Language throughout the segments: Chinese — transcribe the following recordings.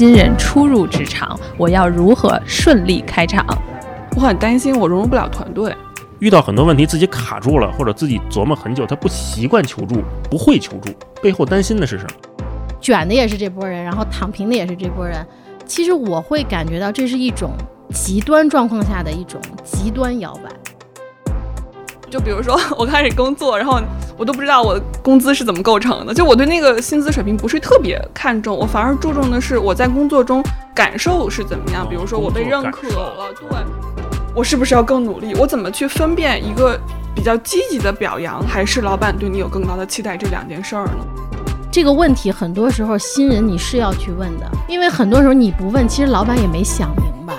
新人初入职场，我要如何顺利开场？我很担心我融入不了团队，遇到很多问题自己卡住了，或者自己琢磨很久，他不习惯求助，不会求助，背后担心的是什么？卷的也是这波人，然后躺平的也是这波人。其实我会感觉到这是一种极端状况下的一种极端摇摆。就比如说 我开始工作，然后我都不知道我的工资是怎么构成的，就我对那个薪资水平不是特别看重，我反而注重的是我在工作中感受是怎么样。比如说我被认可了，对我是不是要更努力？我怎么去分辨一个比较积极的表扬，还是老板对你有更高的期待这两件事儿呢？这个问题很多时候新人你是要去问的，因为很多时候你不问，其实老板也没想明白。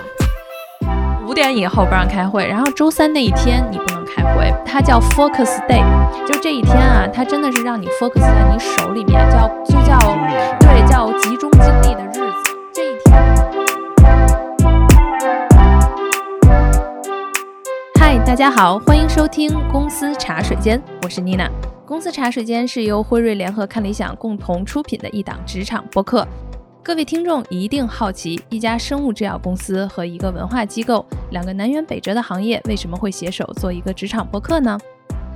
五点以后不让开会，然后周三那一天你不能开会，它叫 focus day，就这一天啊，它真的是让你 focus 在你手里面，叫就叫对叫集中精力的日子。这一天，嗨，大家好，欢迎收听公司茶水间，我是妮娜。公司茶水间是由辉瑞联合看理想共同出品的一档职场播客。各位听众一定好奇，一家生物制药公司和一个文化机构，两个南辕北辙的行业，为什么会携手做一个职场播客呢？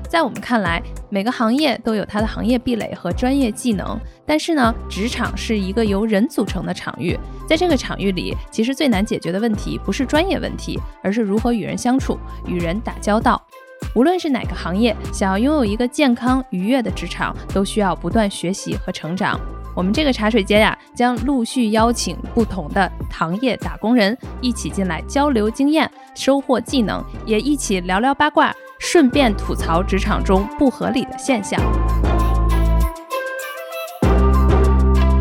在我们看来，每个行业都有它的行业壁垒和专业技能，但是呢，职场是一个由人组成的场域，在这个场域里，其实最难解决的问题不是专业问题，而是如何与人相处、与人打交道。无论是哪个行业，想要拥有一个健康愉悦的职场，都需要不断学习和成长。我们这个茶水间呀，将陆续邀请不同的行业打工人一起进来交流经验、收获技能，也一起聊聊八卦，顺便吐槽职场中不合理的现象。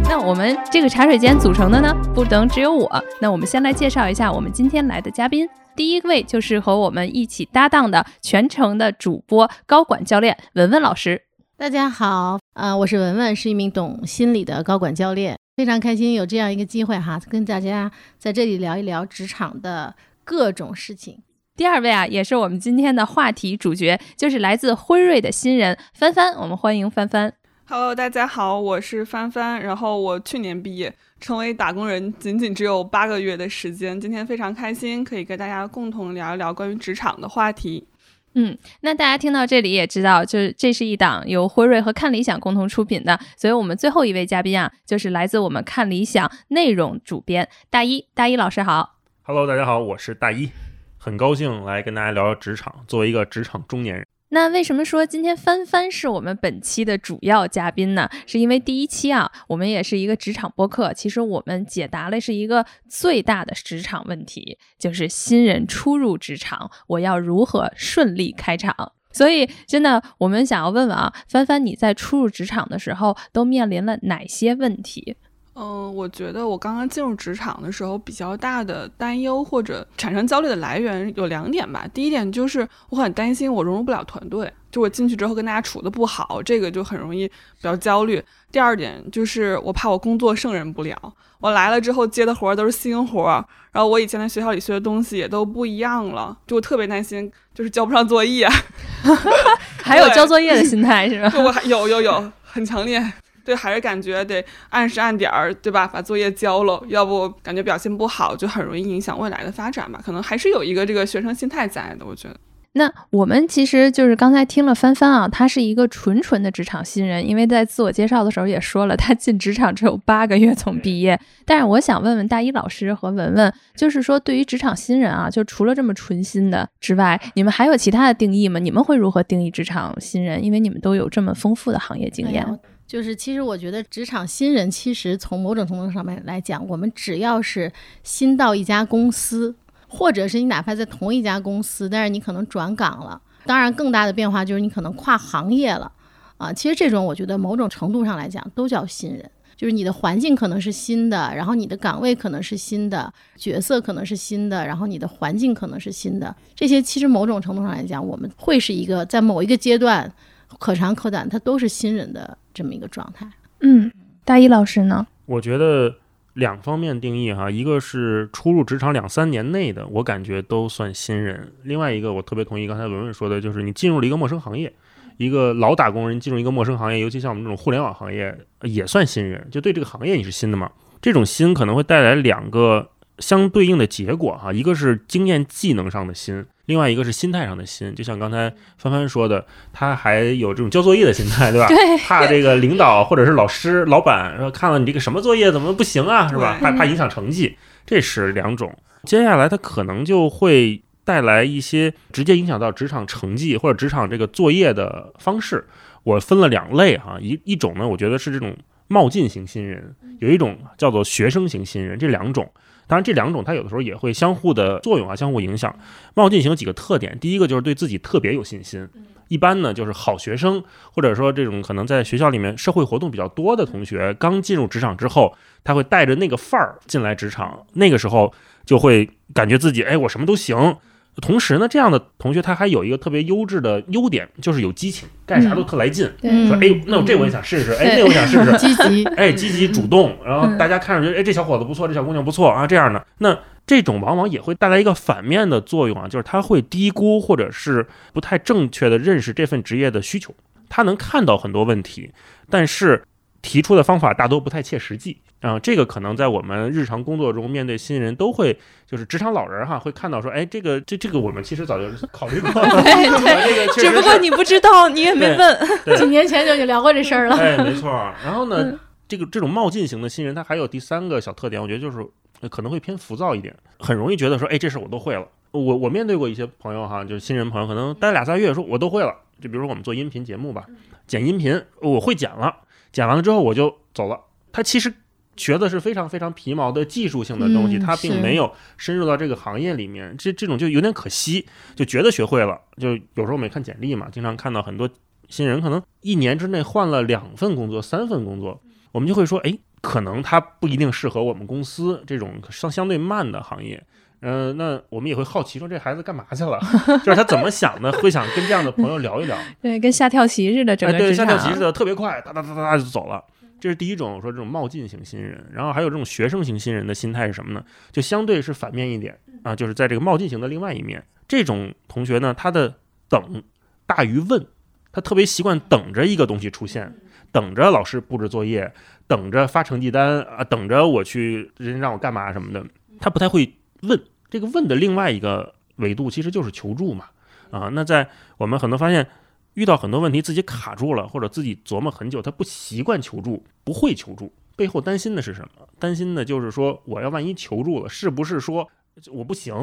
那我们这个茶水间组成的呢，不能只有我。那我们先来介绍一下我们今天来的嘉宾。第一位就是和我们一起搭档的全程的主播高管教练文文老师。大家好，呃，我是文文，是一名懂心理的高管教练，非常开心有这样一个机会哈，跟大家在这里聊一聊职场的各种事情。第二位啊，也是我们今天的话题主角，就是来自辉瑞的新人帆帆，我们欢迎帆帆。Hello，大家好，我是帆帆，然后我去年毕业。成为打工人仅仅只有八个月的时间，今天非常开心，可以跟大家共同聊一聊关于职场的话题。嗯，那大家听到这里也知道，就是这是一档由辉瑞和看理想共同出品的，所以我们最后一位嘉宾啊，就是来自我们看理想内容主编大一。大一老师好，Hello，大家好，我是大一，很高兴来跟大家聊聊职场。作为一个职场中年人。那为什么说今天帆帆是我们本期的主要嘉宾呢？是因为第一期啊，我们也是一个职场播客，其实我们解答了是一个最大的职场问题，就是新人初入职场，我要如何顺利开场？所以真的，我们想要问问啊，帆帆你在初入职场的时候都面临了哪些问题？嗯，我觉得我刚刚进入职场的时候，比较大的担忧或者产生焦虑的来源有两点吧。第一点就是我很担心我融入不了团队，就我进去之后跟大家处的不好，这个就很容易比较焦虑。第二点就是我怕我工作胜任不了，我来了之后接的活儿都是新活儿，然后我以前在学校里学的东西也都不一样了，就我特别担心就是交不上作业，还有交作业的心态是吧？我还有有有很强烈。对，还是感觉得按时按点儿，对吧？把作业交了，要不感觉表现不好，就很容易影响未来的发展吧。可能还是有一个这个学生心态在的，我觉得。那我们其实就是刚才听了帆帆啊，他是一个纯纯的职场新人，因为在自我介绍的时候也说了，他进职场只有八个月从毕业。但是我想问问大一老师和文文，就是说对于职场新人啊，就除了这么纯新的之外，你们还有其他的定义吗？你们会如何定义职场新人？因为你们都有这么丰富的行业经验。就是，其实我觉得职场新人，其实从某种程度上面来讲，我们只要是新到一家公司，或者是你哪怕在同一家公司，但是你可能转岗了，当然更大的变化就是你可能跨行业了，啊，其实这种我觉得某种程度上来讲都叫新人，就是你的环境可能是新的，然后你的岗位可能是新的，角色可能是新的，然后你的环境可能是新的，这些其实某种程度上来讲，我们会是一个在某一个阶段。可长可短，它都是新人的这么一个状态。嗯，大一老师呢？我觉得两方面定义哈，一个是初入职场两三年内的，我感觉都算新人；另外一个，我特别同意刚才文文说的，就是你进入了一个陌生行业，一个老打工人进入一个陌生行业，尤其像我们这种互联网行业，也算新人，就对这个行业你是新的嘛。这种新可能会带来两个相对应的结果哈，一个是经验技能上的新，另外一个是心态上的新。就像刚才帆帆说的，他还有这种交作业的心态，对吧？对怕这个领导或者是老师、老板说看了你这个什么作业怎么不行啊，是吧？对怕怕影响成绩，这是两种。接下来他可能就会带来一些直接影响到职场成绩或者职场这个作业的方式。我分了两类哈，一一种呢，我觉得是这种冒进型新人，有一种叫做学生型新人，这两种。当然，这两种它有的时候也会相互的作用啊，相互影响。冒进型有几个特点，第一个就是对自己特别有信心，一般呢就是好学生，或者说这种可能在学校里面社会活动比较多的同学，刚进入职场之后，他会带着那个范儿进来职场，那个时候就会感觉自己哎我什么都行。同时呢，这样的同学他还有一个特别优质的优点，就是有激情，干啥都特来劲。嗯说哎，那我这我也想试试，哎，那我想试试，积极，哎，积极主动，然后大家看上去，哎，这小伙子不错，这小姑娘不错啊，这样的，那这种往往也会带来一个反面的作用啊，就是他会低估或者是不太正确的认识这份职业的需求，他能看到很多问题，但是提出的方法大多不太切实际啊、这个可能在我们日常工作中面对新人都会，就是职场老人哈会看到说，哎，这个这这个我们其实早就考虑过了，对这个确实是只不过你不知道，你也没问。几年前就已经聊过这事儿了。哎，没错儿。然后呢，嗯这个这种冒进型的新人，他还有第三个小特点，我觉得就是呃可能会偏浮躁一点，很容易觉得说，哎，这事我都会了。我我面对过一些朋友哈，就是新人朋友，可能待俩仨月，说我都会了。就比如说我们做音频节目吧，剪音频我会剪了，剪完了之后我就走了。他其实学的是非常非常皮毛的技术性的东西，嗯他并没有深入到这个行业里面，这这种就有点可惜，就觉得学会了。就有时候我们也看简历嘛，经常看到很多新人可能一年之内换了两份工作、三份工作，我们就会说，哎，可能他不一定适合我们公司这种相相对慢的行业。嗯、那我们也会好奇说这孩子干嘛去了？就是他怎么想的？会想跟这样的朋友聊一聊。对，跟下跳棋似的，整哎，对，个。下跳棋似的，特别快，哒哒哒哒哒就走了。这是第一种，我说这种冒进型新人。然后还有这种学生型新人的心态是什么呢？就相对是反面一点啊，就是在这个冒进型的另外一面，这种同学呢，他的等大于问，他特别习惯等着一个东西出现，等着老师布置作业，等着发成绩单啊，等着我去人让我干嘛什么的，他不太会问。这个问的另外一个维度其实就是求助嘛啊。那在我们很多发现。遇到很多问题自己卡住了，或者自己琢磨很久，他不习惯求助，不会求助，背后担心的是什么？担心的就是说，我要万一求助了，是不是说我不行？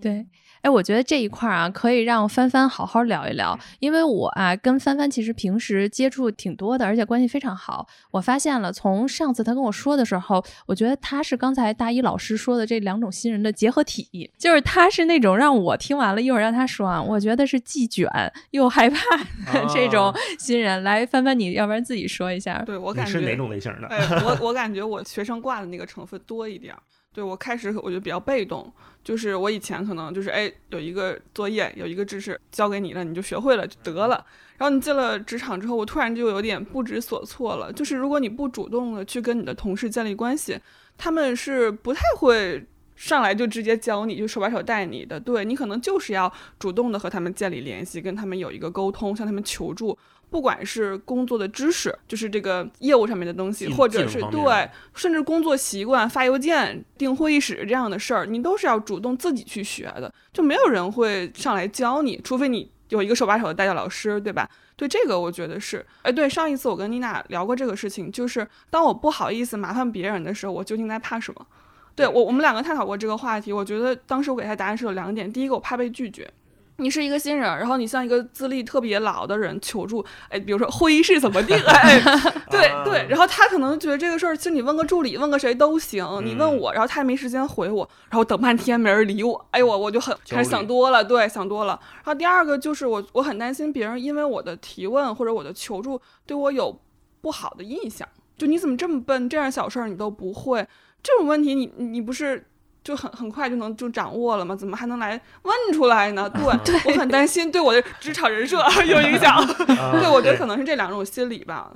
对，哎，我觉得这一块儿啊，可以让帆帆好好聊一聊，因为我啊跟帆帆其实平时接触挺多的，而且关系非常好。我发现了，从上次他跟我说的时候，我觉得他是刚才大一老师说的这两种新人的结合体，就是他是那种让我听完了一会儿让他说啊，我觉得是既卷又害怕的这种啊新人。来，帆帆，你要不然自己说一下。对我感觉你是哪种类型的？哎，我我感觉我学生挂的那个成分多一点儿。对我开始我觉得比较被动，就是我以前可能就是哎有一个作业有一个知识交给你了，你就学会了就得了。然后你进了职场之后，我突然就有点不知所措了。就是如果你不主动的去跟你的同事建立关系，他们是不太会上来就直接教你，就手把手带你的。对你可能就是要主动的和他们建立联系，跟他们有一个沟通，向他们求助。不管是工作的知识，就是这个业务上面的东西，或者是对，甚至工作习惯、发邮件、订会议室这样的事儿，你都是要主动自己去学的，就没有人会上来教你，除非你有一个手把手的带教老师，对吧？对这个，我觉得是，哎，对，上一次我跟妮娜聊过这个事情，就是当我不好意思麻烦别人的时候，我究竟在怕什么？对我，我们两个探讨过这个话题，我觉得当时我给他答案是有两点，第一个我怕被拒绝。你是一个新人，然后你向一个资历特别老的人求助，哎，比如说会议室怎么定，哎 对啊对，然后他可能觉得这个事儿，其实你问个助理，问个谁都行，你问嗯我，然后他也没时间回我，然后等半天没人理我，哎呦我我就很开始想多了，对，想多了。然后第二个就是我我很担心别人因为我的提问或者我的求助对我有不好的印象，就你怎么这么笨，这样小事儿你都不会，这种问题你你不是。就很很快就能就掌握了吗？怎么还能来问出来呢？对，我很担心对我的职场人设 有影响。啊对，我觉得可能是这两种心理吧。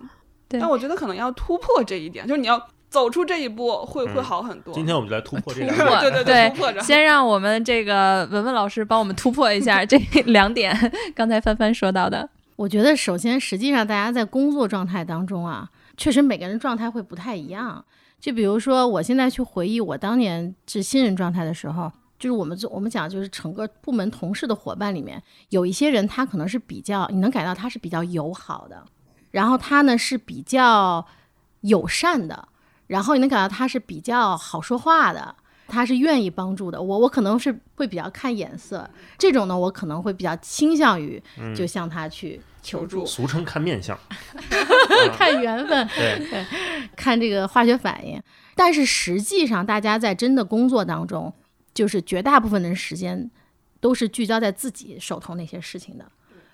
对但我觉得可能要突破这一点，就是你要走出这一步，会会嗯好很多。今天我们就来突破这突破两点。对对对突破着。先让我们这个文文老师帮我们突破一下这两点，刚才帆帆说到的。我觉得首先，实际上大家在工作状态当中啊，确实每个人状态会不太一样。就比如说，我现在去回忆我当年是新人状态的时候，就是我们做我们讲就是整个部门同事的伙伴里面，有一些人他可能是比较，你能感到他是比较友好的，然后他呢是比较友善的，然后你能感到他是比较好说话的。他是愿意帮助的，我我可能是会比较看眼色，这种呢，我可能会比较倾向于就向他去求助，俗称看面相，看缘分，对，看这个化学反应。但是实际上，大家在真的工作当中，就是绝大部分的时间都是聚焦在自己手头那些事情的，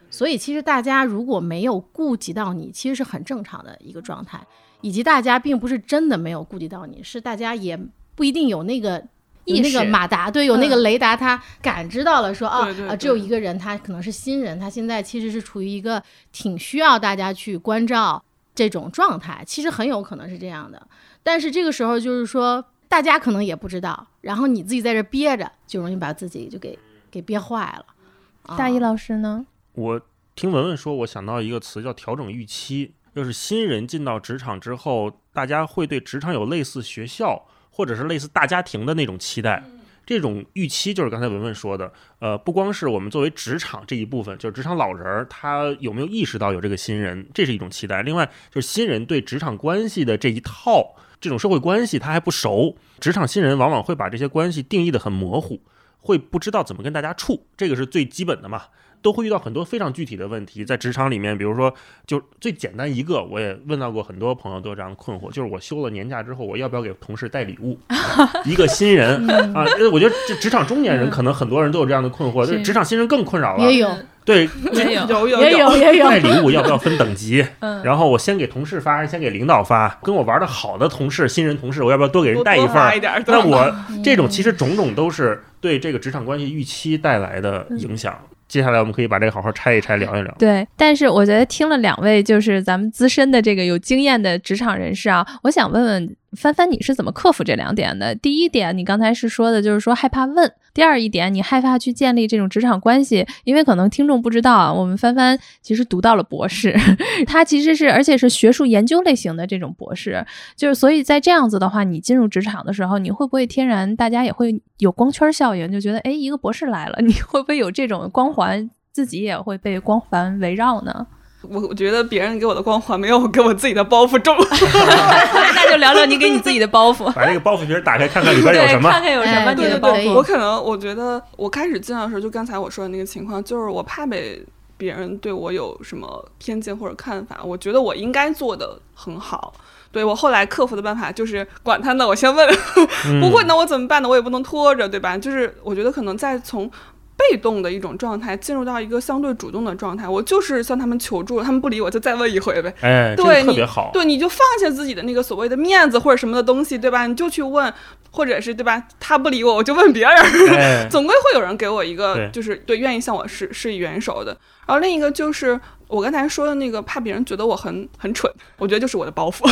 所以其实大家如果没有顾及到你，其实是很正常的一个状态，以及大家并不是真的没有顾及到你，是大家也。不一定有那个有那个马达，对，有那个雷达，他感知到了，说啊啊，只有一个人，他可能是新人，他现在其实是处于一个挺需要大家去关照这种状态，其实很有可能是这样的。但是这个时候就是说，大家可能也不知道，然后你自己在这憋着，就容易把自己就给给憋坏了。大一老师呢？我听文文说，我想到一个词叫调整预期，就是新人进到职场之后，大家会对职场有类似学校。或者是类似大家庭的那种期待，这种预期就是刚才文文说的，呃，不光是我们作为职场这一部分，就是职场老人儿，他有没有意识到有这个新人，这是一种期待。另外就是新人对职场关系的这一套这种社会关系他还不熟，职场新人往往会把这些关系定义的很模糊，会不知道怎么跟大家处，这个是最基本的嘛。都会遇到很多非常具体的问题，在职场里面，比如说，就最简单一个，我也问到过很多朋友都有这样的困惑，就是我休了年假之后，我要不要给同事带礼物？一个新人啊，我觉得这职场中年人可能很多人都有这样的困惑，职场新人更困扰了。也有，对，也 有，也有，也有。带礼物要不要分等级？然后我先给同事发，还是先给领导发？跟我玩的好的同事、新人同事，我要不要多给人带一份？那我这种其实种种都是对这个职场关系预期带来的影响。接下来我们可以把这个好好拆一拆，聊一聊。对，但是我觉得听了两位就是咱们资深的这个有经验的职场人士啊，我想问问。帆帆，你是怎么克服这两点的？第一点，你刚才是说的，就是说害怕问；第二一点，你害怕去建立这种职场关系，因为可能听众不知道啊，我们帆帆其实读到了博士，他其实是而且是学术研究类型的这种博士，就是所以在这样子的话，你进入职场的时候，你会不会天然大家也会有光圈效应，就觉得哎，一个博士来了，你会不会有这种光环，自己也会被光环围绕呢？我我觉得别人给我的光环没有我给我自己的包袱重，那就聊聊你给你自己的包袱。把这个包袱皮打开，看看里边有什么。看看有什么。对对对，我可能我觉得我开始进来的时候，就刚才我说的那个情况，就是我怕被别人对我有什么偏见或者看法。我觉得我应该做的很好。对我后来克服的办法就是管他呢，我先问，不会那我怎么办呢？我也不能拖着，对吧？就是我觉得可能在从。被动的一种状态，进入到一个相对主动的状态。我就是向他们求助，他们不理我就再问一回呗。哎，对，特别好。对，你就放下自己的那个所谓的面子或者什么的东西，对吧？你就去问，或者是对吧？他不理我，我就问别人。总归会有人给我一个，就是对，愿意向我施施以援手的。然后另一个就是我刚才说的那个，怕别人觉得我很很蠢，我觉得就是我的包袱。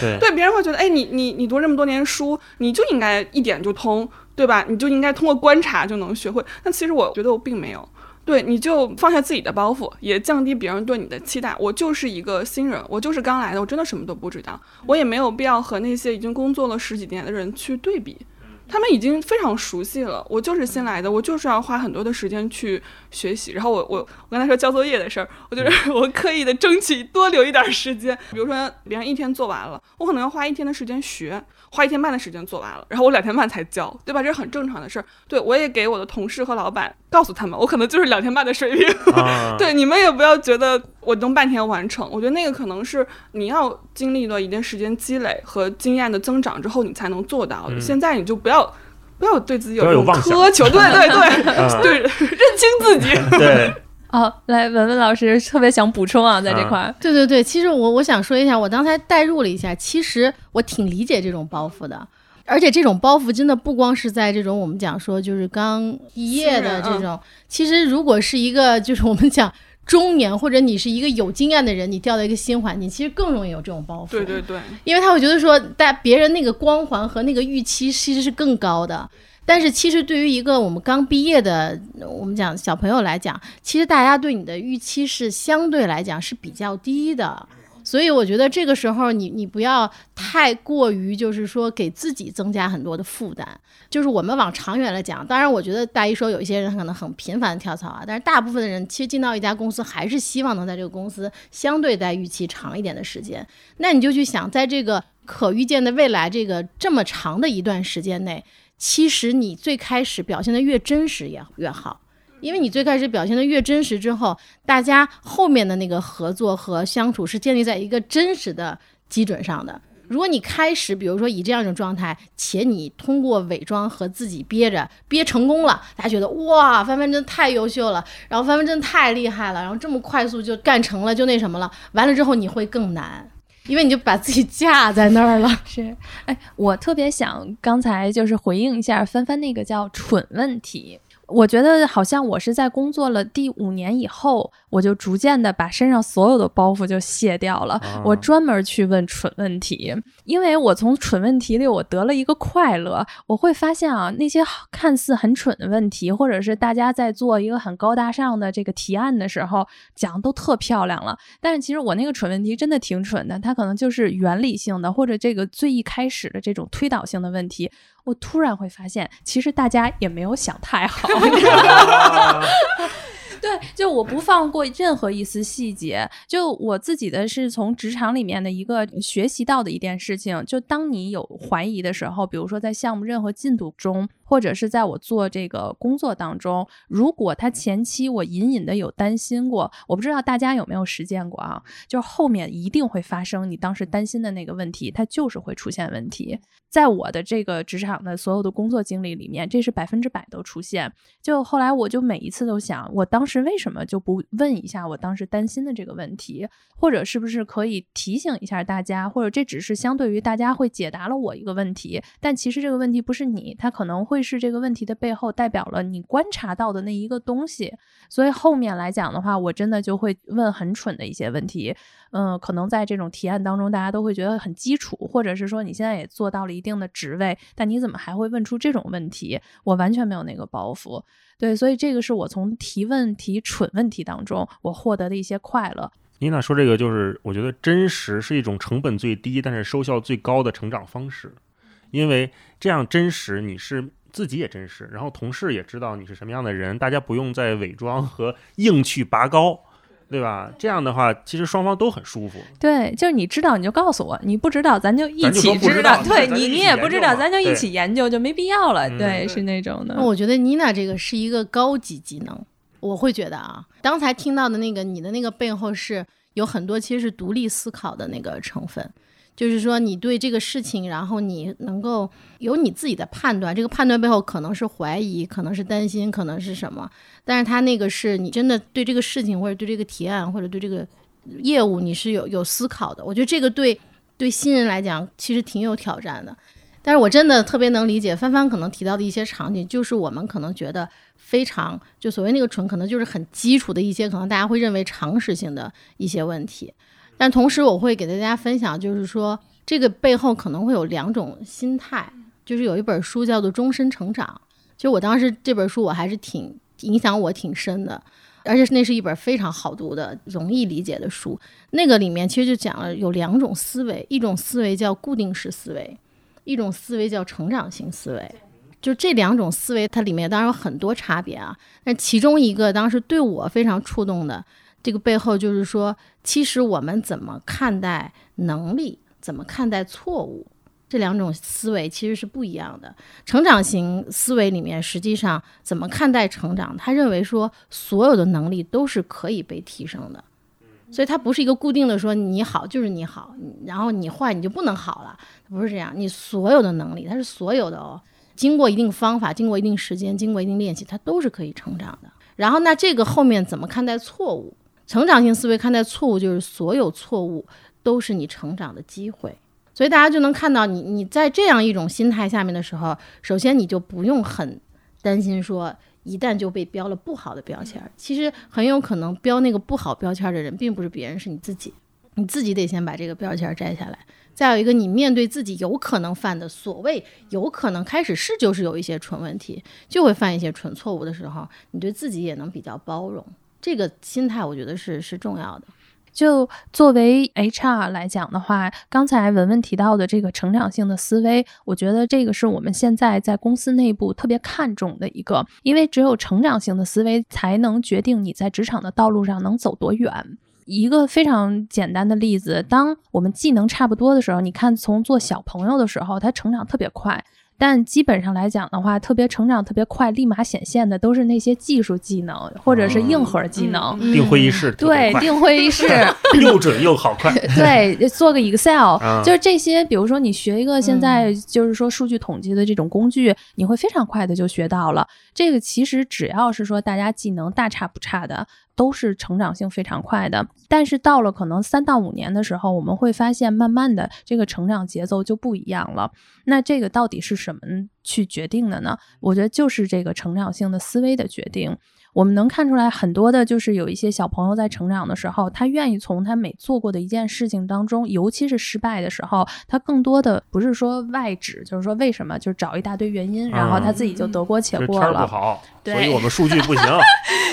对，对，别人会觉得，哎，你你你读这么多年书，你就应该一点就通。对吧？你就应该通过观察就能学会。但其实我觉得我并没有。对，你就放下自己的包袱，也降低别人对你的期待。我就是一个新人，我就是刚来的，我真的什么都不知道。我也没有必要和那些已经工作了十几年的人去对比。他们已经非常熟悉了，我就是新来的，我就是要花很多的时间去学习。然后我我我跟他说交作业的事儿，我就是我刻意的争取多留一点时间。比如说别人一天做完了，我可能要花一天的时间学。花一天半的时间做完了，然后我两天半才交，对吧？这是很正常的事儿。对我也给我的同事和老板告诉他们，我可能就是两天半的水平。对你们也不要觉得我能半天完成，我觉得那个可能是你要经历了一定时间积累和经验的增长之后，你才能做到的。现在你就不要不要对自己有苛求，对对对 对，认清自己。对。哦，来文文老师特别想补充啊，在这块儿，对对对，其实我我想说一下，我刚才代入了一下，其实我挺理解这种包袱的，而且这种包袱真的不光是在这种我们讲说就是刚毕业的这种，其实如果是一个就是我们讲中年或者你是一个有经验的人，你调到一个新环境，其实更容易有这种包袱，对对对，因为他会觉得说，但别人那个光环和那个预期其实是更高的。但是其实对于一个我们刚毕业的，我们讲小朋友来讲，其实大家对你的预期是相对来讲是比较低的。所以我觉得这个时候你你不要太过于就是说给自己增加很多的负担。就是我们往长远来讲，当然我觉得大一说有一些人可能很频繁的跳槽啊，但是大部分的人其实进到一家公司还是希望能在这个公司相对待预期长一点的时间。那你就去想，在这个可预见的未来这个这么长的一段时间内，其实你最开始表现的越真实也越好。因为你最开始表现的越真实，之后大家后面的那个合作和相处是建立在一个真实的基准上的。如果你开始，比如说以这样一种状态，且你通过伪装和自己憋着憋成功了，大家觉得哇，帆帆真的太优秀了，然后帆帆真的太厉害了，然后这么快速就干成了，就那什么了。完了之后你会更难，因为你就把自己架在那儿了。是，哎，我特别想刚才就是回应一下帆帆那个叫蠢问题。我觉得好像我是在工作了第五年以后，我就逐渐的把身上所有的包袱就卸掉了。我专门去问蠢问题，因为我从蠢问题里我得了一个快乐。我会发现啊，那些看似很蠢的问题，或者是大家在做一个很高大上的这个提案的时候讲都特漂亮了，但是其实我那个蠢问题真的挺蠢的，它可能就是原理性的，或者这个最一开始的这种推导性的问题。我突然会发现，其实大家也没有想太好。对，就我不放过任何一丝细节。就我自己的是从职场里面的一个学习到的一件事情。就当你有怀疑的时候，比如说在项目任何进度中，或者是在我做这个工作当中，如果他前期我隐隐的有担心过，我不知道大家有没有实践过啊？就是后面一定会发生你当时担心的那个问题，它就是会出现问题。在我的这个职场的所有的工作经历里面，这是百分之百都出现。就后来我就每一次都想，我当时为什么就不问一下我当时担心的这个问题，或者是不是可以提醒一下大家，或者这只是相对于大家会解答了我一个问题，但其实这个问题不是你，它可能会是这个问题的背后代表了你观察到的那一个东西。所以后面来讲的话，我真的就会问很蠢的一些问题。嗯，可能在这种提案当中，大家都会觉得很基础，或者是说你现在也做到了一定的职位，但你怎么还会问出这种问题？我完全没有那个包袱。对，所以这个是我从提问题蠢问题当中我获得的一些快乐。妮娜说这个就是，我觉得真实是一种成本最低，但是收效最高的成长方式，因为这样真实，你是自己也真实，然后同事也知道你是什么样的人，大家不用再伪装和硬去拔高。对吧？这样的话，其实双方都很舒服。对，就是你知道你就告诉我，你不知道咱就一起知道。对你你也不知道，咱就一起研究，就没必要了。对，是那种的。我觉得妮娜这个是一个高级技能，我会觉得啊，刚才听到的那个你的那个背后是有很多其实是独立思考的那个成分。就是说，你对这个事情，然后你能够有你自己的判断，这个判断背后可能是怀疑，可能是担心，可能是什么？但是他那个是你真的对这个事情，或者对这个提案，或者对这个业务，你是有有思考的。我觉得这个对对新人来讲，其实挺有挑战的。但是我真的特别能理解帆帆可能提到的一些场景，就是我们可能觉得非常就所谓那个纯，可能就是很基础的一些，可能大家会认为常识性的一些问题。但同时，我会给大家分享，就是说这个背后可能会有两种心态。就是有一本书叫做《终身成长》，就我当时这本书我还是挺影响我挺深的，而且那是一本非常好读的、容易理解的书。那个里面其实就讲了有两种思维，一种思维叫固定式思维，一种思维叫成长型思维。就这两种思维，它里面当然有很多差别啊。但其中一个当时对我非常触动的。这个背后就是说，其实我们怎么看待能力，怎么看待错误，这两种思维其实是不一样的。成长型思维里面，实际上怎么看待成长？他认为说，所有的能力都是可以被提升的，所以它不是一个固定的说你好就是你好，然后你坏你就不能好了，不是这样。你所有的能力，它是所有的哦，经过一定方法，经过一定时间，经过一定练习，它都是可以成长的。然后那这个后面怎么看待错误？成长性思维看待错误，就是所有错误都是你成长的机会，所以大家就能看到，你你在这样一种心态下面的时候，首先你就不用很担心说，一旦就被标了不好的标签，其实很有可能标那个不好标签的人，并不是别人，是你自己，你自己得先把这个标签摘下来。再有一个，你面对自己有可能犯的所谓有可能开始是就是有一些蠢问题，就会犯一些蠢错误的时候，你对自己也能比较包容。这个心态，我觉得是是重要的。就作为 HR 来讲的话，刚才文文提到的这个成长性的思维，我觉得这个是我们现在在公司内部特别看重的一个，因为只有成长性的思维才能决定你在职场的道路上能走多远。一个非常简单的例子，当我们技能差不多的时候，你看从做小朋友的时候，他成长特别快。但基本上来讲的话，特别成长特别快，立马显现的都是那些技术技能或者是硬核技能。嗯定会议室对，快定会议室，又准又好快。对，做个 Excel，、啊就是这些。比如说，你学一个现在就是说数据统计的这种工具，你会非常快的就学到了。这个其实只要是说大家技能大差不差的，都是成长性非常快的。但是到了可能三到五年的时候，我们会发现慢慢的这个成长节奏就不一样了。那这个到底是什么去决定的呢？我觉得就是这个成长性的思维的决定。我们能看出来很多的，就是有一些小朋友在成长的时候，他愿意从他每做过的一件事情当中，尤其是失败的时候，他更多的不是说外指，就是说为什么，就是找一大堆原因，然后他自己就得过且过了天不。好，对所以我们数据不行。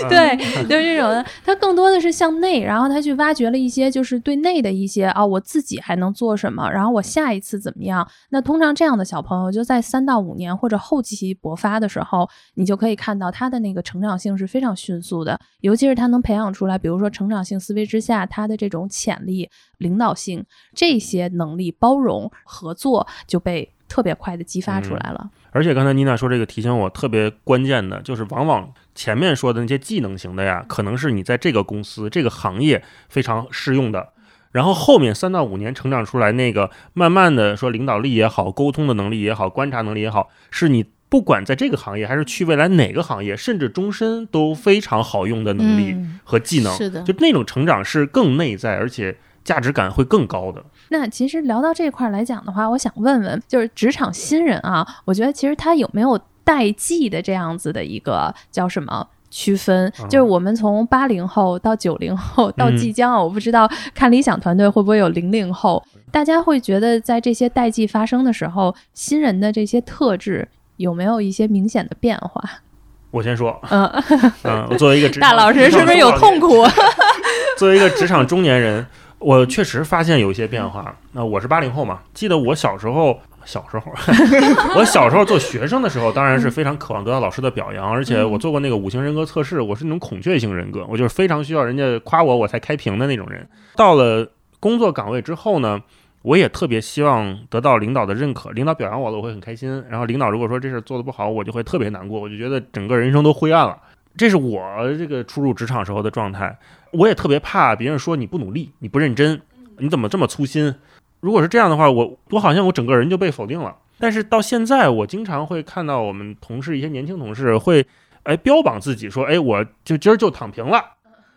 嗯，对，就是这种的。他更多的是向内，然后他去挖掘了一些就是对内的一些啊，我自己还能做什么，然后我下一次怎么样。那通常这样的小朋友，就在三到五年或者后期勃发的时候，你就可以看到他的那个成长性是非常迅速的，尤其是他能培养出来，比如说成长性思维之下，他的这种潜力、领导性这些能力、包容、合作就被特别快的激发出来了。而且刚才妮娜说这个提醒我特别关键的，就是往往前面说的那些技能型的呀，可能是你在这个公司、这个行业非常适用的。然后后面三到五年成长出来那个，慢慢的说领导力也好，沟通的能力也好，观察能力也好，是你不管在这个行业还是去未来哪个行业，甚至终身都非常好用的能力嗯和技能。是的就那种成长是更内在，而且价值感会更高的。那其实聊到这块儿来讲的话，我想问问，就是职场新人啊，我觉得其实他有没有代际的这样子的一个叫什么？区分就是我们从八零后到九零后到嗯即将啊，我不知道看理想团队会不会有零零后，大家会觉得在这些代际发生的时候，新人的这些特质有没有一些明显的变化？我先说，嗯，嗯，我作为一个职大老师是不是有痛？苦？作为一个职场中年人，我确实发现有一些变化。那我是八零后嘛，记得我小时候，小时候，我小时候做学生的时候，当然是非常渴望得到老师的表扬，而且我做过那个五行人格测试，我是那种孔雀型人格，我就是非常需要人家夸我，我才开屏的那种人。到了工作岗位之后呢？我也特别希望得到领导的认可，领导表扬我了，我会很开心。然后领导如果说这事做得不好，我就会特别难过，我就觉得整个人生都灰暗了。这是我这个初入职场时候的状态。我也特别怕别人说你不努力，你不认真，你怎么这么粗心？如果是这样的话，我我好像我整个人就被否定了。但是到现在，我经常会看到我们同事一些年轻同事会，哎，标榜自己说，哎，我就今儿就躺平了，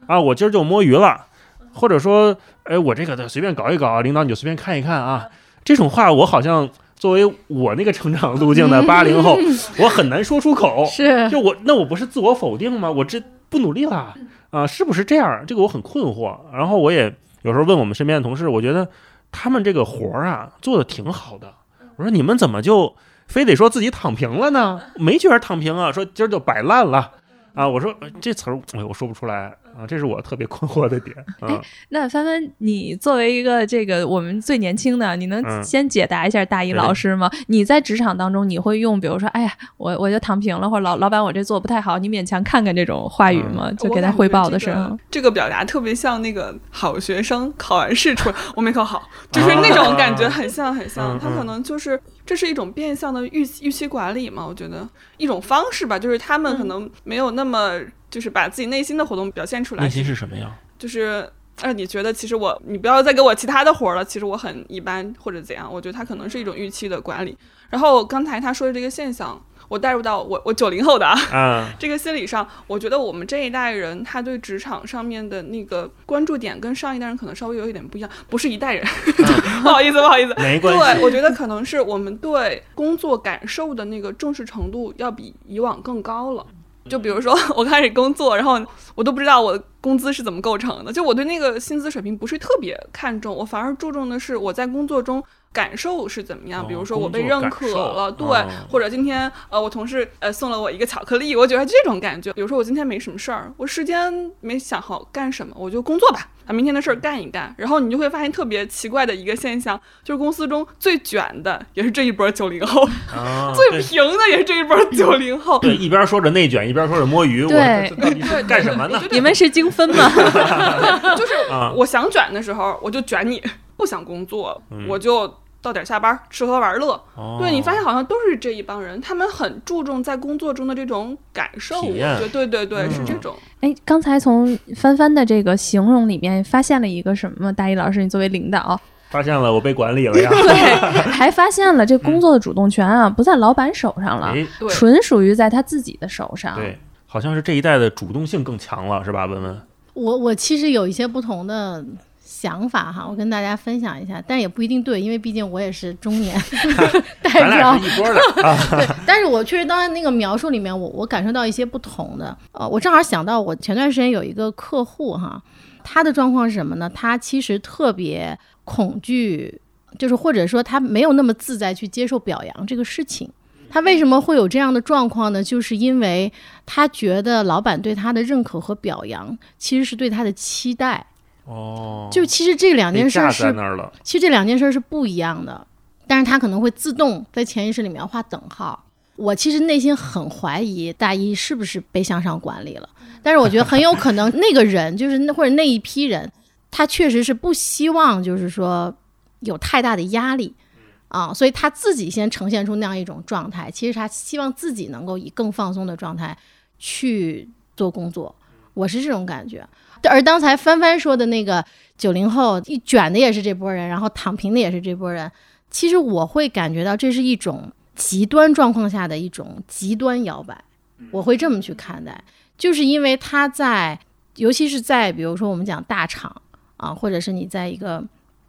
啊，我今儿就摸鱼了，或者说，哎，我这个的随便搞一搞，领导你就随便看一看啊。这种话我好像作为我那个成长路径的 八零后，我很难说出口。是就我那我不是自我否定吗？我这不努力了啊，是不是这样？这个我很困惑。然后我也有时候问我们身边的同事，我觉得他们这个活儿啊做的挺好的。我说你们怎么就非得说自己躺平了呢？没觉得躺平啊，说今儿就摆烂了啊。我说呃这词儿哎我说不出来啊，这是我特别困惑的点啊。那帆帆，你作为一个这个我们最年轻的，你能嗯先解答一下大一老师吗？你在职场当中，你会用比如说，哎呀，我我就躺平了，或者老老板我这做不太好，你勉强看看这种话语吗？就给他汇报的时候这个，这个表达特别像那个好学生考完试出来，我没考好，就是那种感觉很像很像。嗯他可能就是这是一种变相的预预期管理嘛，我觉得一种方式吧，就是他们可能没有那么就是把自己内心的活动表现出来，内心是什么样？就是。让你觉得其实我，你不要再给我其他的活儿了，其实我很一般或者怎样，我觉得他可能是一种预期的管理。然后刚才他说的这个现象，我带入到我我九零后的啊，啊，这个心理上，我觉得我们这一代人，他对职场上面的那个关注点跟上一代人可能稍微有一点不一样，不是一代人，不好意思，不好意思。没关系。对，我觉得可能是我们对工作感受的那个重视程度要比以往更高了。就比如说，我开始工作，然后我都不知道我工资是怎么构成的，就我对那个薪资水平不是特别看重，我反而注重的是我在工作中感受是怎么样？哦比如说我被认可了，对，哦或者今天呃我同事呃送了我一个巧克力，我觉得这种感觉。比如说我今天没什么事儿，我时间没想好干什么，我就工作吧，把明天的事儿干一干。然后你就会发现特别奇怪的一个现象，就是公司中最卷的也是这一波九零后，啊，最平的也是这一波九零后。对，一边说着内卷，一边说着摸鱼，我对这到底是干什么呢？你们是精分吗？就是啊我想卷的时候我就卷你，不想工作、嗯我就到点下班吃喝玩乐。哦对你发现好像都是这一帮人，他们很注重在工作中的这种感受。我体验觉得对对对，嗯是这种。哎，刚才从帆帆的这个形容里面发现了一个什么？大一老师，你作为领导，发现了我被管理了呀？对，还发现了这工作的主动权啊，不在老板手上了，纯属于在他自己的手上。对，好像是这一代的主动性更强了，是吧？文文，我我其实有一些不同的想法哈，我跟大家分享一下，但也不一定对，因为毕竟我也是中年 代表是。一波的 啊。对，但是我确实当然那个描述里面我，我感受到一些不同的。呃，我正好想到，我前段时间有一个客户哈，他的状况是什么呢？他其实特别恐惧，就是或者说他没有那么自在去接受表扬这个事情。他为什么会有这样的状况呢？就是因为他觉得老板对他的认可和表扬，其实是对他的期待。哦，就其实这两件事儿是。其实这两件事是不一样的，但是他可能会自动在潜意识里面画等号。我其实内心很怀疑大一是不是被向上管理了，但是我觉得很有可能那个人就是那或者那一批人，他确实是不希望就是说有太大的压力啊，所以他自己先呈现出那样一种状态，其实他希望自己能够以更放松的状态去做工作，我是这种感觉。而刚才帆帆说的那个九零后一卷的也是这波人，然后躺平的也是这波人。其实我会感觉到这是一种极端状况下的一种极端摇摆，我会这么去看待，就是因为他在，尤其是在比如说我们讲大厂啊，或者是你在一个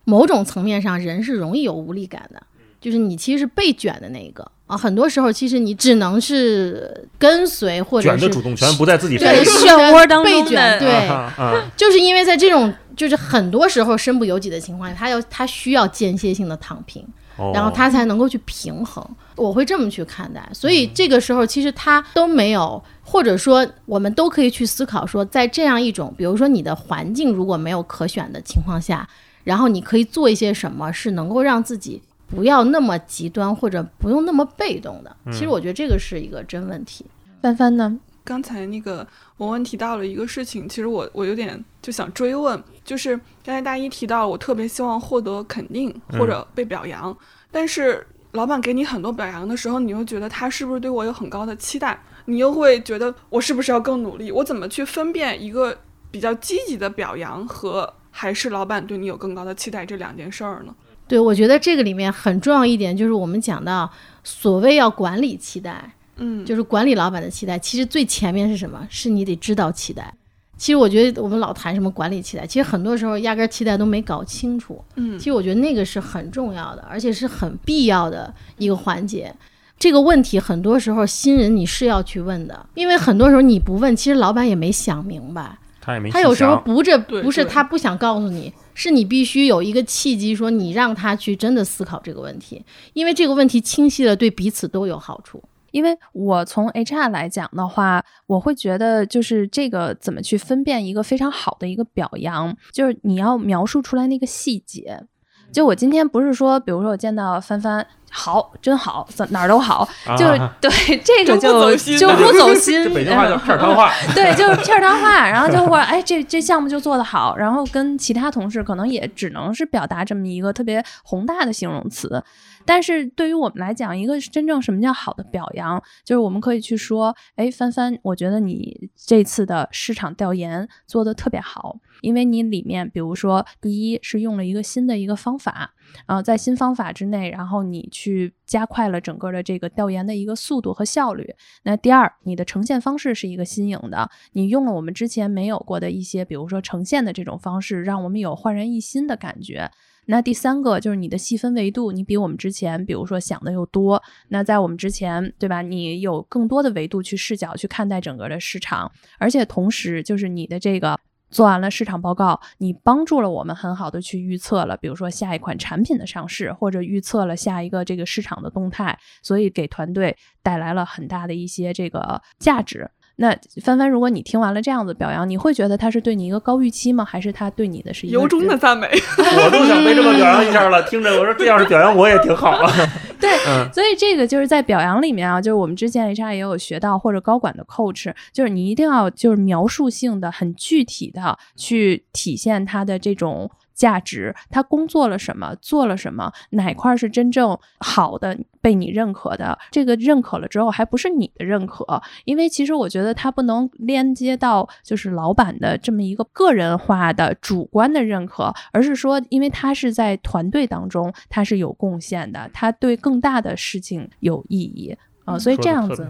某种层面上，人是容易有无力感的，就是你其实是被卷的那一个啊，很多时候其实你只能是跟随或者卷是的主动权不在自己手对。漩涡当中被的卷对。啊啊就是因为在这种就是很多时候身不由己的情况下，他要他需要间歇性的躺平，哦然后他才能够去平衡。我会这么去看待，所以这个时候其实他都没有，或者说我们都可以去思考说，在这样一种比如说你的环境如果没有可选的情况下，然后你可以做一些什么是能够让自己不要那么极端或者不用那么被动的。其实我觉得这个是一个真问题。帆帆呢？刚才那个文文提到了一个事情，其实我我有点就想追问，就是刚才大一提到，我特别希望获得肯定或者被表扬，但是老板给你很多表扬的时候，你又觉得他是不是对我有很高的期待？你又会觉得我是不是要更努力？我怎么去分辨一个比较积极的表扬和还是老板对你有更高的期待这两件事儿呢？对，我觉得这个里面很重要一点就是我们讲到所谓要管理期待，嗯，就是管理老板的期待，其实最前面是什么？是你得知道期待。其实我觉得我们老谈什么管理期待，其实很多时候压根儿期待都没搞清楚。嗯其实我觉得那个是很重要的，而且是很必要的一个环节。这个问题很多时候新人你是要去问的，因为很多时候你不问，其实老板也没想明白。他也没他有时候不这不是他不想告诉你，是你必须有一个契机，说你让他去真的思考这个问题，因为这个问题清晰了，对彼此都有好处。因为我从 HR 来讲的话，我会觉得就是这个怎么去分辨一个非常好的一个表扬，就是你要描述出来那个细节。就我今天不是说，比如说我见到帆帆好，真好，怎哪儿都好，就、啊对这个就不走就心就不走心。这北京话叫嗯片儿汤话。对，就是片儿汤话，然后就 或者哎，这这项目就做得好，然后跟其他同事可能也只能是表达这么一个特别宏大的形容词。但是对于我们来讲，一个真正什么叫好的表扬，就是我们可以去说，哎，帆帆，我觉得你这次的市场调研做得特别好，因为你里面，比如说，第一是用了一个新的一个方法，啊在新方法之内，然后你去加快了整个的这个调研的一个速度和效率。那第二，你的呈现方式是一个新颖的，你用了我们之前没有过的一些，比如说呈现的这种方式，让我们有焕然一新的感觉。那第三个就是你的细分维度，你比我们之前，比如说想的又多。那在我们之前，对吧？你有更多的维度去视角去看待整个的市场，而且同时就是你的这个做完了市场报告，你帮助了我们很好的去预测了，比如说下一款产品的上市，或者预测了下一个这个市场的动态，所以给团队带来了很大的一些这个价值。那帆帆，如果你听完了这样子表扬，你会觉得他是对你一个高预期吗？还是他对你的是一个由衷的赞美？我都想被这么表扬一下了。听着，我说这要是表扬我也挺好啊。对，嗯所以这个就是在表扬里面啊，就是我们之前 HR 也有学到，或者高管的 coach，就是你一定要就是描述性的、很具体的去体现他的这种价值，他工作了什么，做了什么，哪块儿是真正好的，被你认可的。这个认可了之后，还不是你的认可，因为其实我觉得他不能连接到就是老板的这么一个个人化的主观的认可，而是说，因为他是在团队当中，他是有贡献的，他对更大的事情有意义。啊、所以这样子。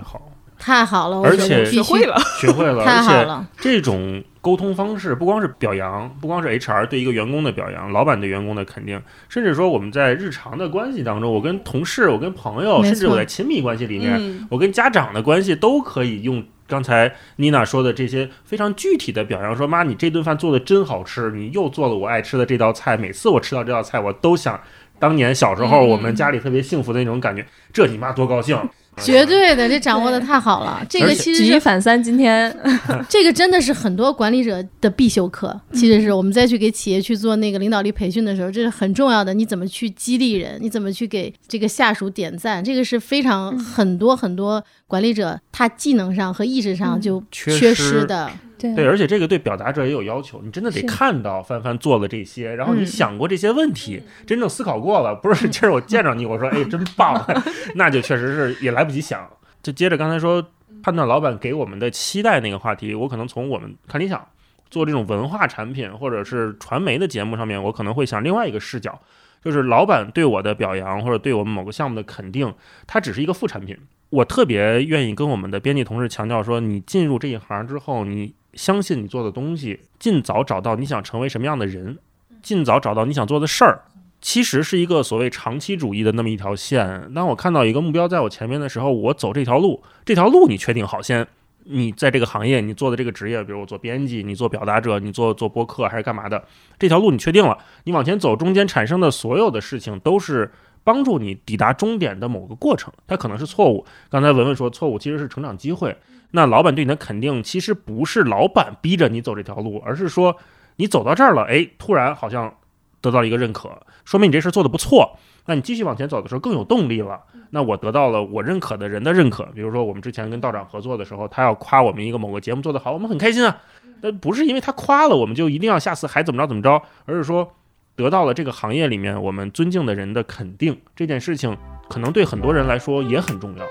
太好了，我觉而且学会了，学会了，太好了，这种沟通方式不光是表扬，不光是 HR 对一个员工的表扬，老板对员工的肯定，甚至说我们在日常的关系当中，我跟同事、我跟朋友，甚至我在亲密关系里面，嗯，我跟家长的关系都可以用刚才妮娜说的这些非常具体的表扬，说妈，你这顿饭做的真好吃，你又做了我爱吃的这道菜，每次我吃到这道菜，我都想当年小时候嗯。我们家里特别幸福的那种感觉，这你妈多高兴！绝对的，这掌握的太好了。这个其实举一反三，今天 这个真的是很多管理者的必修课。其实是我们再去给企业去做那个领导力培训的时候，这是很重要的。你怎么去激励人？你怎么去给这个下属点赞？这个是非常很多很多管理者他技能上和意识上就缺失的。对。对，而且这个对表达者也有要求，你真的得看到帆帆做了这些，然后你嗯。想过这些问题，真正思考过了，不是今儿我见着你，我说哎真棒，那就确实是也来不及想。就接着刚才说判断老板给我们的期待那个话题，我可能从我们看理想做这种文化产品或者是传媒的节目上面，我可能会想另外一个视角，就是老板对我的表扬或者对我们某个项目的肯定，它只是一个副产品。我特别愿意跟我们的编辑同事强调说，你进入这一行之后，你相信你做的东西，尽早找到你想成为什么样的人，尽早找到你想做的事儿，其实是一个所谓长期主义的那么一条线。当我看到一个目标在我前面的时候，我走这条路，这条路你确定好先。你在这个行业，你做的这个职业，比如我做编辑，你做表达者，你做做播客还是干嘛的，这条路你确定了，你往前走，中间产生的所有的事情都是帮助你抵达终点的某个过程，它可能是错误。刚才文文说，错误其实是成长机会。那老板对你的肯定，其实不是老板逼着你走这条路，而是说你走到这儿了，哎，突然好像得到了一个认可，说明你这事做得不错。那你继续往前走的时候更有动力了。那我得到了我认可的人的认可，比如说我们之前跟道长合作的时候，他要夸我们一个某个节目做得好，我们很开心啊。那不是因为他夸了我们就一定要下次还怎么着怎么着，而是说得到了这个行业里面我们尊敬的人的肯定，这件事情可能对很多人来说也很重要。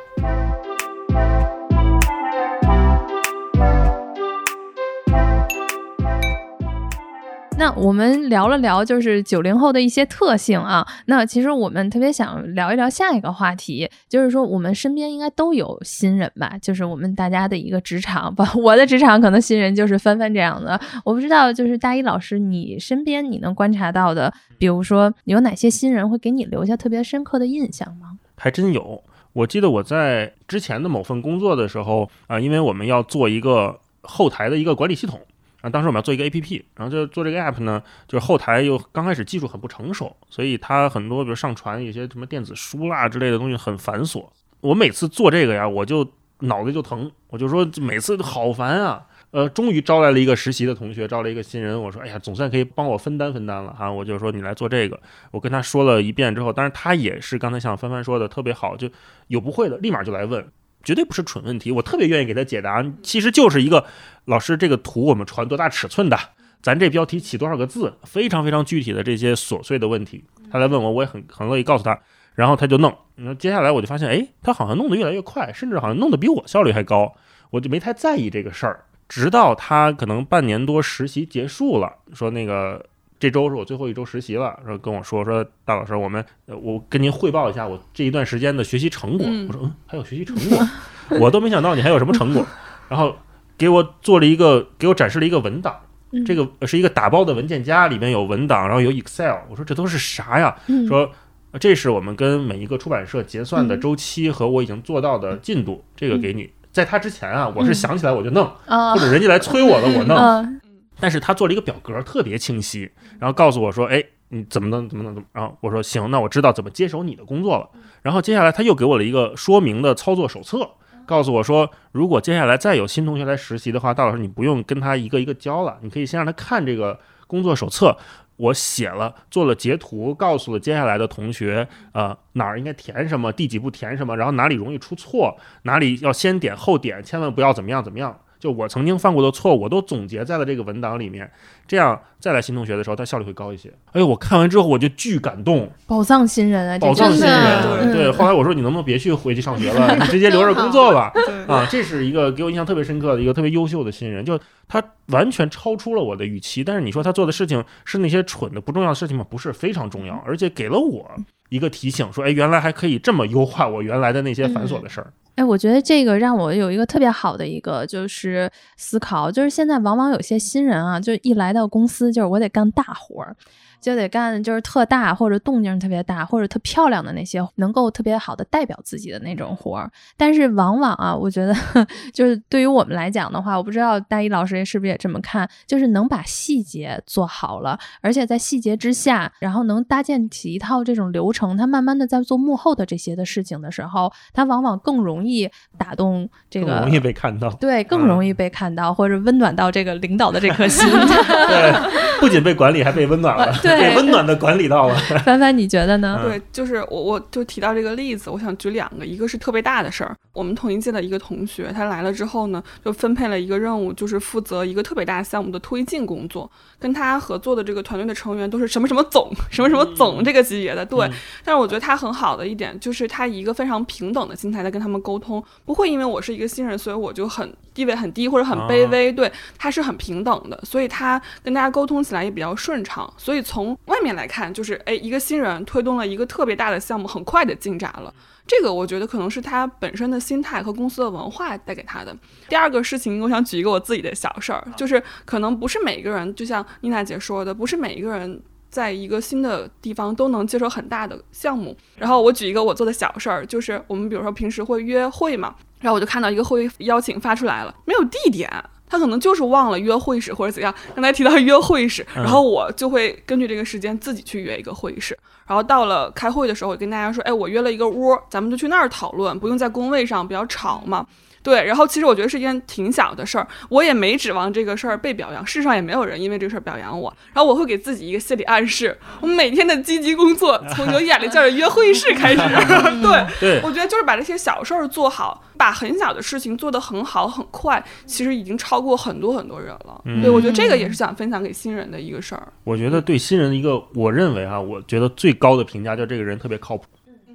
那我们聊了聊就是九零后的一些特性啊，那其实我们特别想聊一聊下一个话题，就是说我们身边应该都有新人吧，就是我们大家的一个职场，不，我的职场可能新人就是帆帆这样的，我不知道就是大一老师你身边你能观察到的，比如说有哪些新人会给你留下特别深刻的印象吗？还真有。我记得我在之前的某份工作的时候啊、因为我们要做一个后台的一个管理系统啊，当时我们要做一个 APP，然后就做这个 app 呢，就是后台又刚开始技术很不成熟，所以它很多比如上传一些什么电子书啦之类的东西很繁琐。我每次做这个呀，我就脑袋就疼，我就说每次好烦啊。呃，终于招来了一个实习的同学，招了一个新人。我说，哎呀，总算可以帮我分担分担了哈。我就说你来做这个。我跟他说了一遍之后，当然他也是刚才像帆帆说的特别好，就有不会的立马就来问，绝对不是蠢问题。我特别愿意给他解答，其实就是一个老师这个图我们传多大尺寸的，咱这标题起多少个字，非常非常具体的这些琐碎的问题，他来问我，我也很很乐意告诉他。然后他就弄，那接下来我就发现，哎，他好像弄得越来越快，甚至好像弄得比我效率还高，我就没太在意这个事儿。直到他可能半年多实习结束了，说那个这周是我最后一周实习了，说跟我说说大老师，我们呃我跟您汇报一下我这一段时间的学习成果。嗯我说嗯，还有学习成果，我都没想到你还有什么成果。然后给我做了一个，给我展示了一个文档，嗯这个是一个打包的文件夹，里面有文档，然后有 Excel。我说这都是啥呀？嗯说呃这是我们跟每一个出版社结算的嗯周期和我已经做到的进度，这个给你。在他之前啊，我是嗯想起来我就弄，啊或者人家来催我了我弄。但是他做了一个表格，特别清晰，然后告诉我说，哎，你怎么能怎么能怎么？然后我说行，那我知道怎么接手你的工作了。然后接下来他又给我了一个说明的操作手册，告诉我说，如果接下来再有新同学来实习的话，到老师你不用跟他一个一个教了，你可以先让他看这个工作手册。我写了，做了截图，告诉了接下来的同学，呃，哪儿应该填什么，第几步填什么，然后哪里容易出错，哪里要先点后点，千万不要怎么样怎么样。就我曾经犯过的错误，我都总结在了这个文档里面，这样再来新同学的时候，他效率会高一些。哎呦，我看完之后我就巨感动，宝藏新人啊，宝藏新人。对，后来我说你能不能别去回去上学了，你直接留着工作吧。啊，这是一个给我印象特别深刻的一个特别优秀的新人，就他完全超出了我的预期。但是你说他做的事情是那些蠢的不重要的事情吗？不是，非常重要，而且给了我一个提醒，说，哎，原来还可以这么优化我原来的那些繁琐的事儿。哎，我觉得这个让我有一个特别好的一个就是思考，就是现在往往有些新人啊，就一来到公司，就是我得干大活儿。就得干就是特大或者动静特别大或者特漂亮的那些能够特别好的代表自己的那种活儿，但是往往啊，我觉得 就是对于我们来讲的话，我不知道大一老师是不是也这么看，就是能把细节做好了，而且在细节之下，然后能搭建起一套这种流程，他慢慢的在做幕后的这些的事情的时候，他往往更容易打动这个更容易被看到。对，更容易被看到，或者温暖到这个领导的这颗心。对，不仅被管理，还被温暖了，对被温暖的管理到了。帆帆，你觉得呢？嗯对，就是我，我就提到这个例子，我想举两个，一个是特别大的事儿，我们同一届的一个同学，他来了之后呢，就分配了一个任务，就是负责一个特别大项目的推进工作，跟他合作的这个团队的成员都是什么什么总、什么什么总这个级别的，对。嗯但是我觉得他很好的一点，就是他以一个非常平等的心态在跟他们沟通，不会因为我是一个新人，所以我就很地位很低或者很卑微，对，他是很平等的，所以他跟大家沟通起来也比较顺畅。所以从外面来看，就是哎，一个新人推动了一个特别大的项目，很快的进展了。这个我觉得可能是他本身的心态和公司的文化带给他的。第二个事情，我想举一个我自己的小事儿，就是可能不是每一个人，就像妮娜姐说的，不是每一个人。在一个新的地方都能接手很大的项目，然后我举一个我做的小事儿，就是我们比如说平时会约会嘛，然后我就看到一个会议邀请发出来了，没有地点，他可能就是忘了约会议室或者怎样。刚才提到约会议室，然后我就会根据这个时间自己去约一个会议室，然后到了开会的时候，我跟大家说，哎，我约了一个屋，咱们就去那儿讨论，不用在工位上比较吵嘛。对，然后其实我觉得是一件挺小的事儿，我也没指望这个事儿被表扬，世上也没有人因为这个事儿表扬我。然后我会给自己一个心理暗示，我每天的积极工作从有眼力劲儿的约会议室开始。对，对，我觉得就是把这些小事儿做好，把很小的事情做得很好很快，其实已经超过很多很多人了。嗯对，我觉得这个也是想分享给新人的一个事儿。我觉得对新人的一个，我认为啊，我觉得最高的评价就是这个人特别靠谱。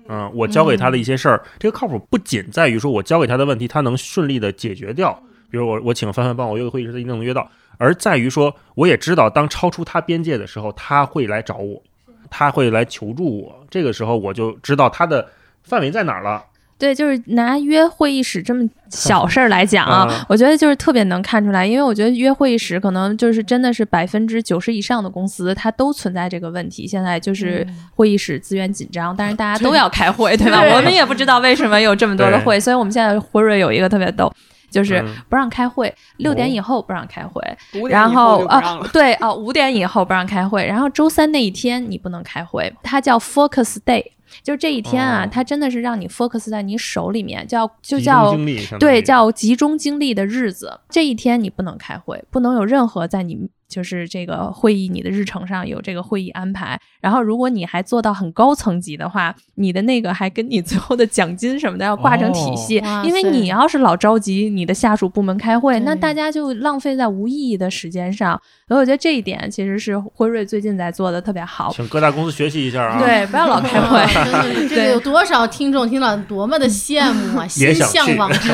嗯，我教给他的一些事儿，这个靠谱不仅在于说我教给他的问题，他能顺利的解决掉。比如我我请范范帮我约个会议室，他一定能约到。而在于说，我也知道当超出他边界的时候，他会来找我，他会来求助我。这个时候我就知道他的范围在哪儿了。对，就是拿约会议室这么小事儿来讲啊，嗯我觉得就是特别能看出来，因为我觉得约会议室可能就是真的是百分之九十以上的公司它都存在这个问题。现在就是会议室资源紧张，但是大家都要开会，对吧？我们也不知道为什么有这么多的会，所以我们现在辉瑞有一个特别逗。就是嗯不让开会，六点以后不让开会，然后后啊对啊，五点以后不让开会，然后周三那一天你不能开会，它叫 focus day，就这一天啊，哦它真的是让你 focus 在你手里面，叫就叫对叫集中精力的日子。这一天你不能开会，不能有任何在你就是这个会议你的日程上有这个会议安排。然后如果你还做到很高层级的话，你的那个还跟你最后的奖金什么的要挂成体系，哦因为你要是老着急你的下属部门开会，那大家就浪费在无意义的时间上。所以我觉得这一点其实是辉瑞最近在做的特别好。请各大公司学习一下啊。对，不要老开会。这个有多少听众听了多么的羡慕啊，心向往之，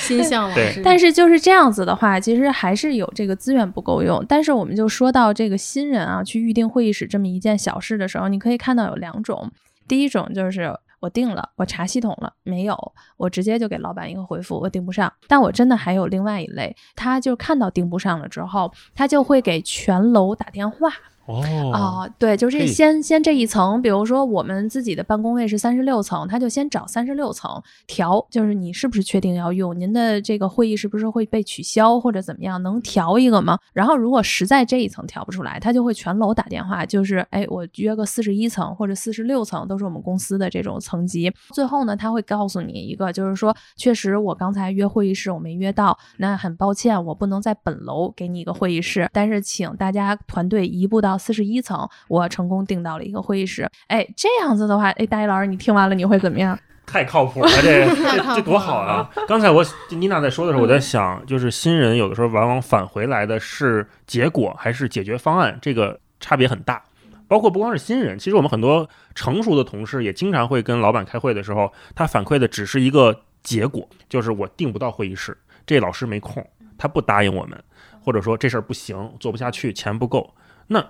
心向往之。但是就是这样子的话，其实还是有这个资源不够用。但是我们就说到这个新人啊，去预定会议室这么一件小事的时候，你可以看到有两种。第一种就是我定了，我查系统了没有，我直接就给老板一个回复，我订不上。但我真的还有另外一类，他就看到订不上了之后，他就会给全楼打电话。哦，哦，对，就是嘿先先这一层，比如说我们自己的办公位是三十六层，他就先找三十六层调，就是你是不是确定要用，您的这个会议是不是会被取消或者怎么样，能调一个吗？然后如果实在这一层调不出来，他就会全楼打电话，就是哎，我约个四十一层或者四十六层，都是我们公司的这种层级。最后呢，他会告诉你一个，就是说，确实我刚才约会议室我没约到，那很抱歉，我不能在本楼给你一个会议室，但是请大家团队移步到四十一层，我成功订到了一个会议室。哎，这样子的话，哎，大一老师你听完了你会怎么样？太靠谱了，这 这多好啊！刚才我妮娜在说的时候，我在想，就是新人有的时候往往返回来的是结果还是解决方案，这个差别很大。包括不光是新人，其实我们很多成熟的同事也经常会跟老板开会的时候，他反馈的只是一个结果，就是我订不到会议室，这老师没空，他不答应我们，或者说这事儿不行，做不下去，钱不够，那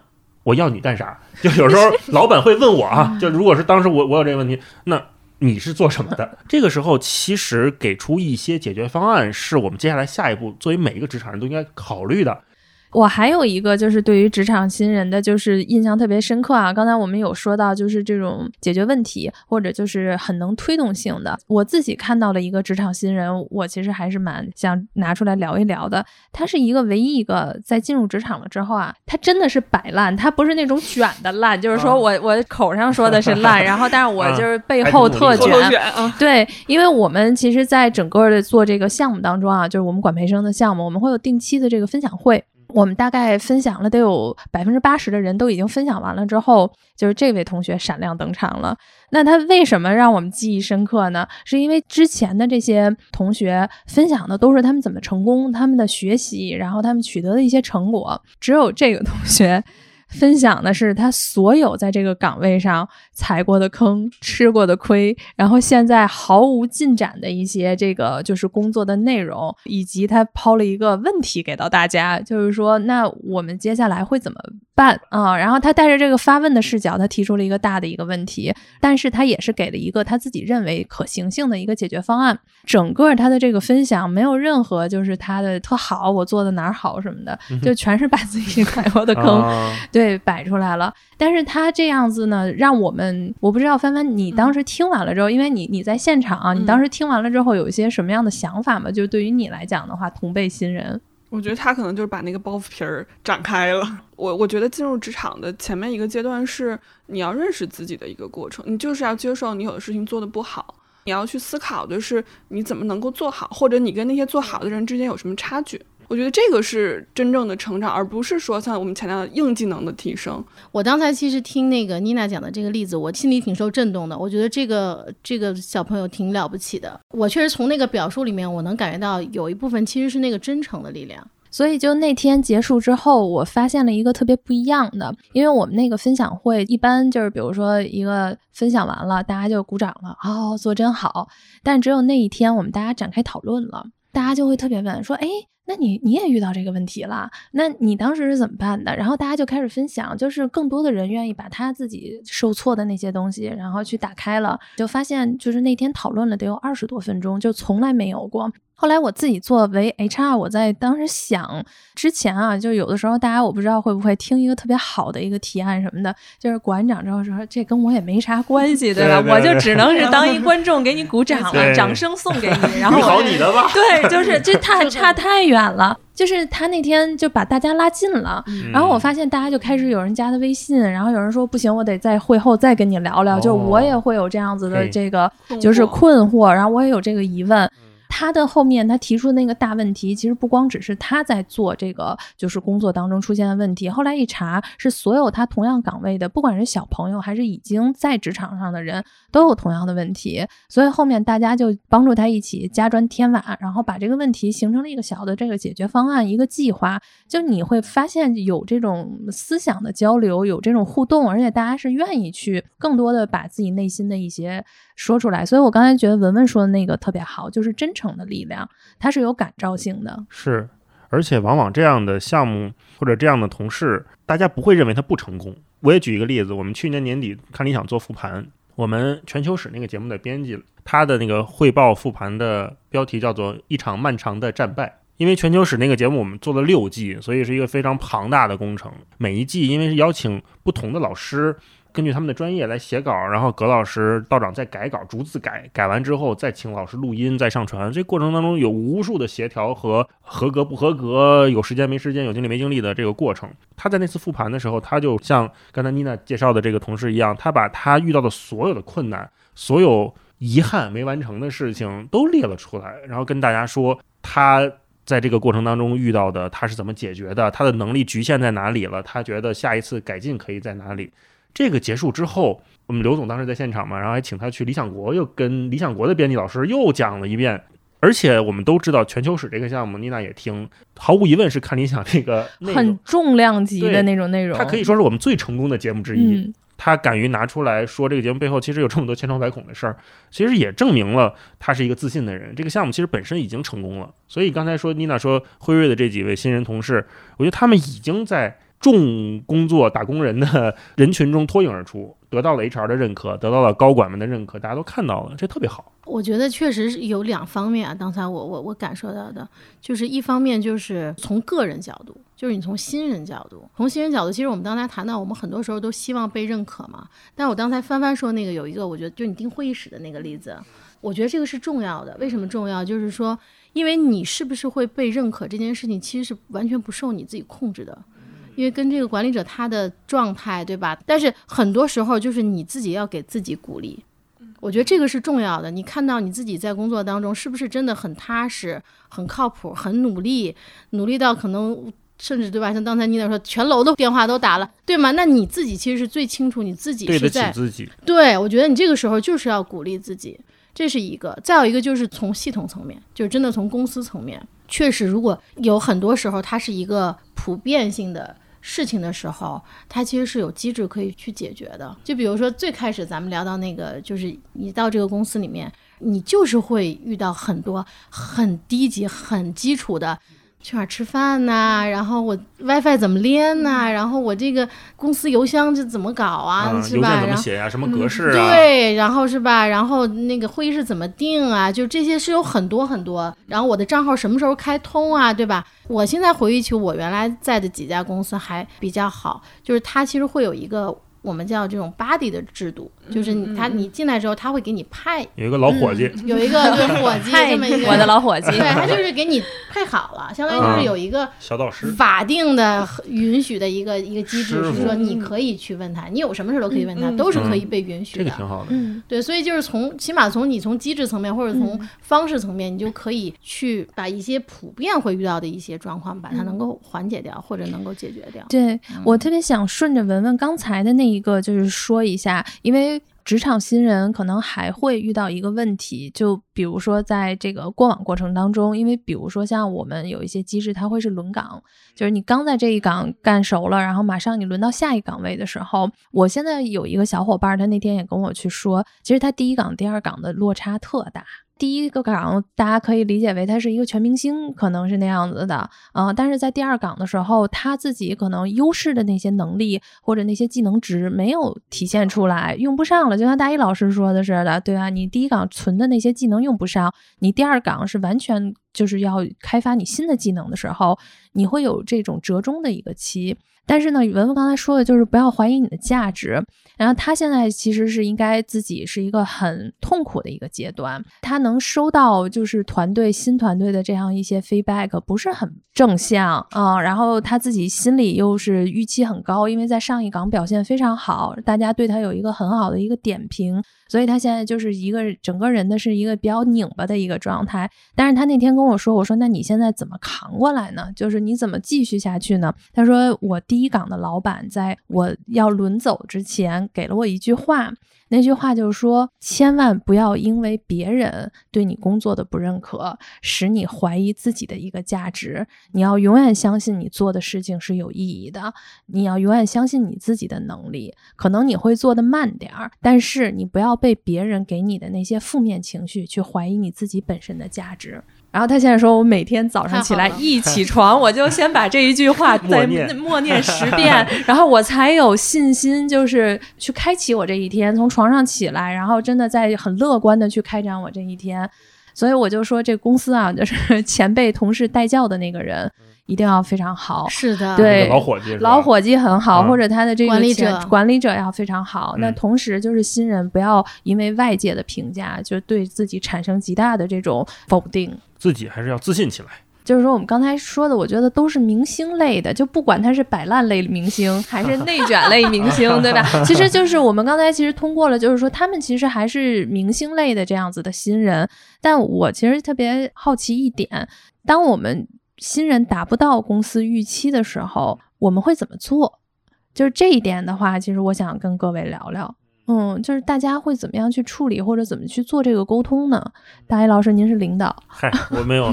我要你干啥？就有时候 老板会问我啊，就如果是当时我我有这个问题，那你是做什么的？这个时候其实给出一些解决方案，是我们接下来下一步作为每一个职场人都应该考虑的。我还有一个就是对于职场新人的，就是印象特别深刻啊。刚才我们有说到，就是这种解决问题或者就是很能推动性的。我自己看到了一个职场新人，我其实还是蛮想拿出来聊一聊的。他是一个唯一一个在进入职场了之后啊，他真的是摆烂，他不是那种卷的烂，就是说我我口上说的是烂，然后但是我就是背后特卷 对，因为我们其实，在整个的做这个项目当中啊，就是我们管培生的项目，我们会有定期的这个分享会。我们大概分享了得有百分之八十的人都已经分享完了之后，就是这位同学闪亮登场了。那他为什么让我们记忆深刻呢？是因为之前的这些同学分享的都是他们怎么成功、他们的学习，然后他们取得的一些成果，只有这个同学。分享的是他所有在这个岗位上踩过的坑、吃过的亏，然后现在毫无进展的一些这个就是工作的内容，以及他抛了一个问题给到大家，就是说，那我们接下来会怎么办啊？然后他带着这个发问的视角，他提出了一个大的一个问题，但是他也是给了一个他自己认为可行性的一个解决方案。整个他的这个分享没有任何就是他的特好，我做的哪儿好什么的，就全是把自己 踩过的坑。对，摆出来了。但是他这样子呢，让我们我不知道帆帆，你当时听完了之后，因为你你在现场啊，你当时听完了之后有一些什么样的想法吗？就对于你来讲的话，同辈新人，我觉得他可能就是把那个包袱皮儿展开了。我我觉得进入职场的前面一个阶段是你要认识自己的一个过程，你就是要接受你有的事情做的不好，你要去思考的是你怎么能够做好，或者你跟那些做好的人之间有什么差距。我觉得这个是真正的成长，而不是说像我们强调的硬技能的提升。我刚才其实听那个妮娜讲的这个例子，我心里挺受震动的。我觉得这个这个小朋友挺了不起的。我确实从那个表述里面，我能感觉到有一部分其实是那个真诚的力量。所以就那天结束之后，我发现了一个特别不一样的，因为我们那个分享会一般就是比如说一个分享完了，大家就鼓掌了，哦，做真好。但只有那一天，我们大家展开讨论了，大家就会特别问说，哎。那你你也遇到这个问题了？那你当时是怎么办的？然后大家就开始分享，就是更多的人愿意把他自己受挫的那些东西，然后去打开了，就发现就是那天讨论了得有二十多分钟，就从来没有过。后来我自己作为 HR，我在当时想之前啊，就有的时候大家我不知道会不会听一个特别好的一个提案什么的，就是馆长之后说这跟我也没啥关系，对吧？对对我就只能是当一 观众给你鼓掌了，掌声送给你，然后好你的吧。对，就是这太 差太远了。就是他那天就把大家拉近了，嗯然后我发现大家就开始有人加他微信，然后有人说不行，我得在会后再跟你聊聊。就我也会有这样子的这个就是困惑，然后我也有这个疑问。他的后面他提出的那个大问题，其实不光只是他在做这个就是工作当中出现的问题，后来一查是所有他同样岗位的，不管是小朋友还是已经在职场上的人，都有同样的问题。所以后面大家就帮助他一起加砖添瓦，然后把这个问题形成了一个小的这个解决方案，一个计划。就你会发现有这种思想的交流，有这种互动，而且大家是愿意去更多的把自己内心的一些说出来。所以我刚才觉得文文说的那个特别好，就是真诚的力量，它是有感召性的。是，而且往往这样的项目或者这样的同事，大家不会认为他不成功。我也举一个例子，我们去年年底看理想做复盘，我们全球史那个节目的编辑，他的那个汇报复盘的标题叫做“一场漫长的战败”。因为全球史那个节目我们做了六季，所以是一个非常庞大的工程。每一季因为是邀请不同的老师，根据他们的专业来写稿，然后葛老师、道长再改稿，逐字改，改完之后再请老师录音、再上传。这过程当中有无数的协调和合格不合格、有时间没时间、有精力没精力的这个过程。他在那次复盘的时候，他就像刚才妮娜介绍的这个同事一样，他把他遇到的所有的困难、所有遗憾没完成的事情都列了出来，然后跟大家说他。在这个过程当中遇到的，他是怎么解决的？他的能力局限在哪里了？他觉得下一次改进可以在哪里？这个结束之后，我们刘总当时在现场嘛，然后还请他去理想国，又跟理想国的编辑老师又讲了一遍。而且我们都知道全球史这个项目，妮娜也听，毫无疑问是看理想这个很重量级的那种内容，它可以说是我们最成功的节目之一。他敢于拿出来说这个节目背后其实有这么多千疮百孔的事儿，其实也证明了他是一个自信的人。这个项目其实本身已经成功了。所以刚才说妮娜说辉瑞的这几位新人同事，我觉得他们已经在重工作打工人的人群中脱颖而出。得到了 HR 的认可，得到了高管们的认可，大家都看到了，这特别好。我觉得确实是有两方面啊，刚才我我我感受到的，就是一方面就是从个人角度，就是你从新人角度，从新人角度，其实我们刚才谈到，我们很多时候都希望被认可嘛。但我刚才翻翻说那个有一个，我觉得就你订会议室的那个例子，我觉得这个是重要的。为什么重要？就是说，因为你是不是会被认可这件事情，其实是完全不受你自己控制的。因为跟这个管理者他的状态，对吧？但是很多时候就是你自己要给自己鼓励，我觉得这个是重要的。你看到你自己在工作当中是不是真的很踏实、很靠谱、很努力，努力到可能甚至对吧？像刚才妮娜说，全楼的电话都打了，对吗？那你自己其实是最清楚你自己是在自己。对，我觉得你这个时候就是要鼓励自己，这是一个。再有一个就是从系统层面，就是真的从公司层面，确实如果有很多时候它是一个普遍性的。事情的时候，它其实是有机制可以去解决的。就比如说最开始咱们聊到那个，就是你到这个公司里面，你就是会遇到很多很低级、很基础的。去哪儿吃饭呐？然后我 WiFi 怎么连呐？然后我这个公司邮箱这怎么搞啊？是吧？怎么写呀？什么格式啊？对，然后是吧？然后那个会议室怎么定啊？就这些是有很多很多。然后我的账号什么时候开通啊？对吧？我现在回忆起我原来在的几家公司还比较好，就是它其实会有一个。我们叫这种 body 的制度，就是你他你进来之后，他会给你派有一个老伙计，有一个对 伙计这么一个我的老伙计，对他就是给你配好了，相当于就是有一个小导师法定的允许的一个一个机制，是说你可以去问他，你有什么事都可以问他，都是可以被允许的。这个挺好的，嗯，对，所以就是从起码从你从机制层面或者从方式层面，你就可以去把一些普遍会遇到的一些状况，把它能够缓解掉或者能够解决掉。对我特别想顺着文文刚才的那一个，就是说。说一下，因为职场新人可能还会遇到一个问题，就比如说在这个过往过程当中，因为比如说像我们有一些机制，它会是轮岗，就是你刚在这一岗干熟了，然后马上你轮到下一岗位的时候，我现在有一个小伙伴，他那天也跟我去说，其实他第一岗、第二岗的落差特大。第一个岗，大家可以理解为他是一个全明星，可能是那样子的，嗯，但是在第二岗的时候，他自己可能优势的那些能力或者那些技能值没有体现出来，用不上了，就像大一老师说的似的，对吧？你第一岗存的那些技能用不上，你第二岗是完全就是要开发你新的技能的时候，你会有这种折中的一个期。但是呢，文文刚才说的就是不要怀疑你的价值。然后他现在其实是应该自己是一个很痛苦的一个阶段，他能收到就是团队新团队的这样一些 feedback 不是很正向啊。然后他自己心里又是预期很高，因为在上一岗表现非常好，大家对他有一个很好的一个点评。所以他现在就是一个整个人的是一个比较拧巴的一个状态。但是他那天跟我说，我说那你现在怎么扛过来呢？就是你怎么继续下去呢？他说我第一岗的老板在我要轮走之前给了我一句话。那句话就是说，千万不要因为别人对你工作的不认可，使你怀疑自己的一个价值。你要永远相信你做的事情是有意义的，你要永远相信你自己的能力。可能你会做的慢点儿，但是你不要被别人给你的那些负面情绪去怀疑你自己本身的价值。然后他现在说，我每天早上起来一起床，我就先把这一句话 再默念。十遍，然后我才有信心，就是去开启我这一天，从床上起来，然后真的在很乐观的去开展我这一天。所以我就说，这公司啊，就是前辈同事带教的那个人一定要非常好，是的，对老伙计，老伙计很好，嗯或者他的这个管理者。管理者要非常好。那嗯同时就是新人不要因为外界的评价，就对自己产生极大的这种否定。自己还是要自信起来。就是说，我们刚才说的，我觉得都是明星类的，就不管他是摆烂类明星 还是内卷类明星，对吧？其实就是我们刚才其实通过了，就是说他们其实还是明星类的这样子的新人。但我其实特别好奇一点，当我们新人达不到公司预期的时候，我们会怎么做？就是这一点的话，其实我想跟各位聊聊。嗯，就是大家会怎么样去处理，或者怎么去做这个沟通呢？大一老师，您是领导，嗨，我没有，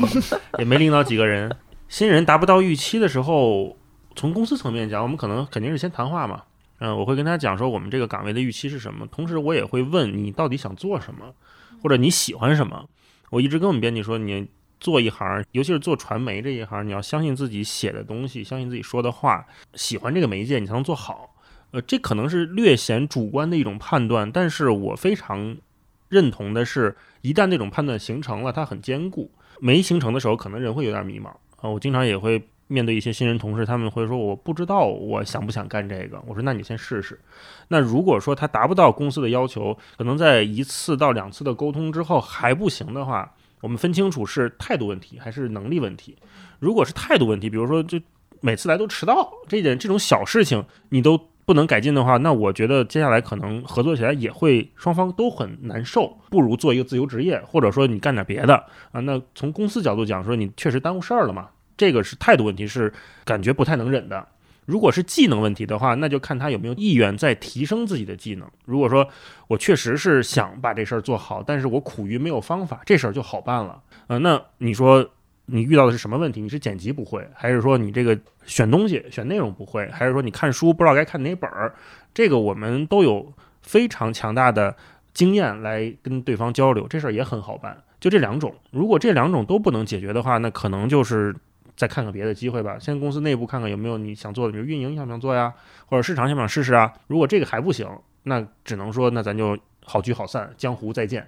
也没领导几个人。新人达不到预期的时候，从公司层面讲，我们可能肯定是先谈话嘛。嗯，我会跟他讲说我们这个岗位的预期是什么，同时我也会问你到底想做什么，或者你喜欢什么。我一直跟我们编辑说，你做一行，尤其是做传媒这一行，你要相信自己写的东西，相信自己说的话，喜欢这个媒介，你才能做好。呃，这可能是略显主观的一种判断，但是我非常认同的是，一旦那种判断形成了，它很坚固。没形成的时候，可能人会有点迷茫啊。我经常也会面对一些新人同事，他们会说我不知道我想不想干这个。我说那你先试试。那如果说他达不到公司的要求，可能在一次到两次的沟通之后还不行的话，我们分清楚是态度问题还是能力问题。如果是态度问题，比如说就每次来都迟到这点这种小事情，你都不能改进的话，那我觉得接下来可能合作起来也会双方都很难受，不如做一个自由职业，或者说你干点别的啊。那从公司角度讲，说你确实耽误事儿了嘛，这个是态度问题，是感觉不太能忍的。如果是技能问题的话，那就看他有没有意愿再提升自己的技能。如果说我确实是想把这事儿做好，但是我苦于没有方法，这事儿就好办了。呃，那你说你遇到的是什么问题？你是剪辑不会，还是说你这个选东西、选内容不会，还是说你看书不知道该看哪本儿？这个我们都有非常强大的经验来跟对方交流，这事儿也很好办。就这两种，如果这两种都不能解决的话，那可能就是再看看别的机会吧。先公司内部看看有没有你想做的，比如运营想不想做呀，或者市场想不想试试啊？如果这个还不行，那只能说那咱就好聚好散，江湖再见。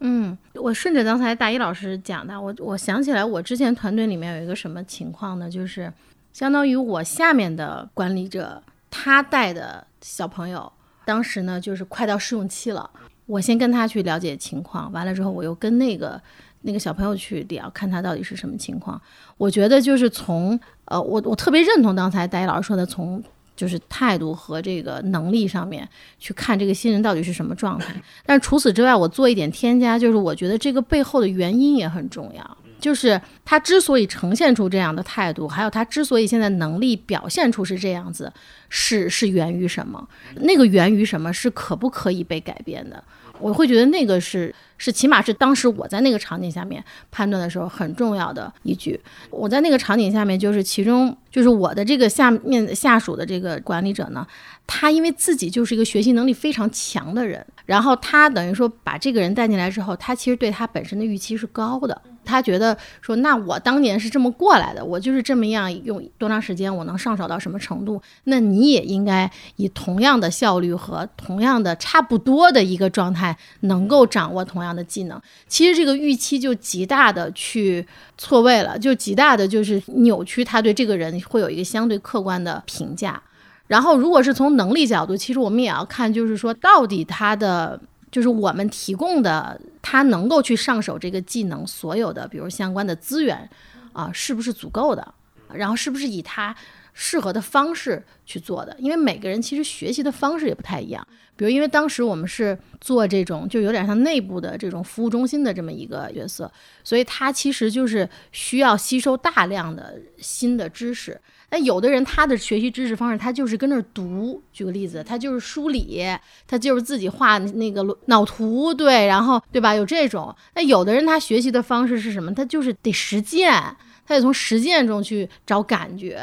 嗯，我顺着刚才大一老师讲的，我我想起来，我之前团队里面有一个什么情况呢？就是相当于我下面的管理者，他带的小朋友，当时呢就是快到试用期了，我先跟他去了解情况，完了之后我又跟那个那个小朋友去聊，看他到底是什么情况。我觉得就是从呃，我我特别认同刚才大一老师说的，从就是态度和这个能力上面去看这个新人到底是什么状态。但除此之外，我做一点添加，就是我觉得这个背后的原因也很重要。就是他之所以呈现出这样的态度，还有他之所以现在能力表现出是这样子，是是源于什么？那个源于什么是可不可以被改变的？我会觉得那个是是起码是当时我在那个场景下面判断的时候很重要的依据。我在那个场景下面，就是其中就是我的这个下面下属的这个管理者呢，他因为自己就是一个学习能力非常强的人，然后他等于说把这个人带进来之后，他其实对他本身的预期是高的。他觉得说，那我当年是这么过来的，我就是这么样用多长时间，我能上手到什么程度？那你也应该以同样的效率和同样的差不多的一个状态，能够掌握同样的技能。其实这个预期就极大的去错位了，就极大的就是扭曲他对这个人会有一个相对客观的评价。然后，如果是从能力角度，其实我们也要看，就是说到底他的。就是我们提供的，他能够去上手这个技能，所有的比如相关的资源啊，是不是足够的？然后是不是以他适合的方式去做的？因为每个人其实学习的方式也不太一样。比如，因为当时我们是做这种，就有点像内部的这种服务中心的这么一个角色，所以他其实就是需要吸收大量的新的知识。那有的人他的学习知识方式，他就是跟那儿读。举个例子，他就是梳理，他就是自己画那个脑图，对，然后对吧？有这种。那有的人他学习的方式是什么？他就是得实践，他得从实践中去找感觉。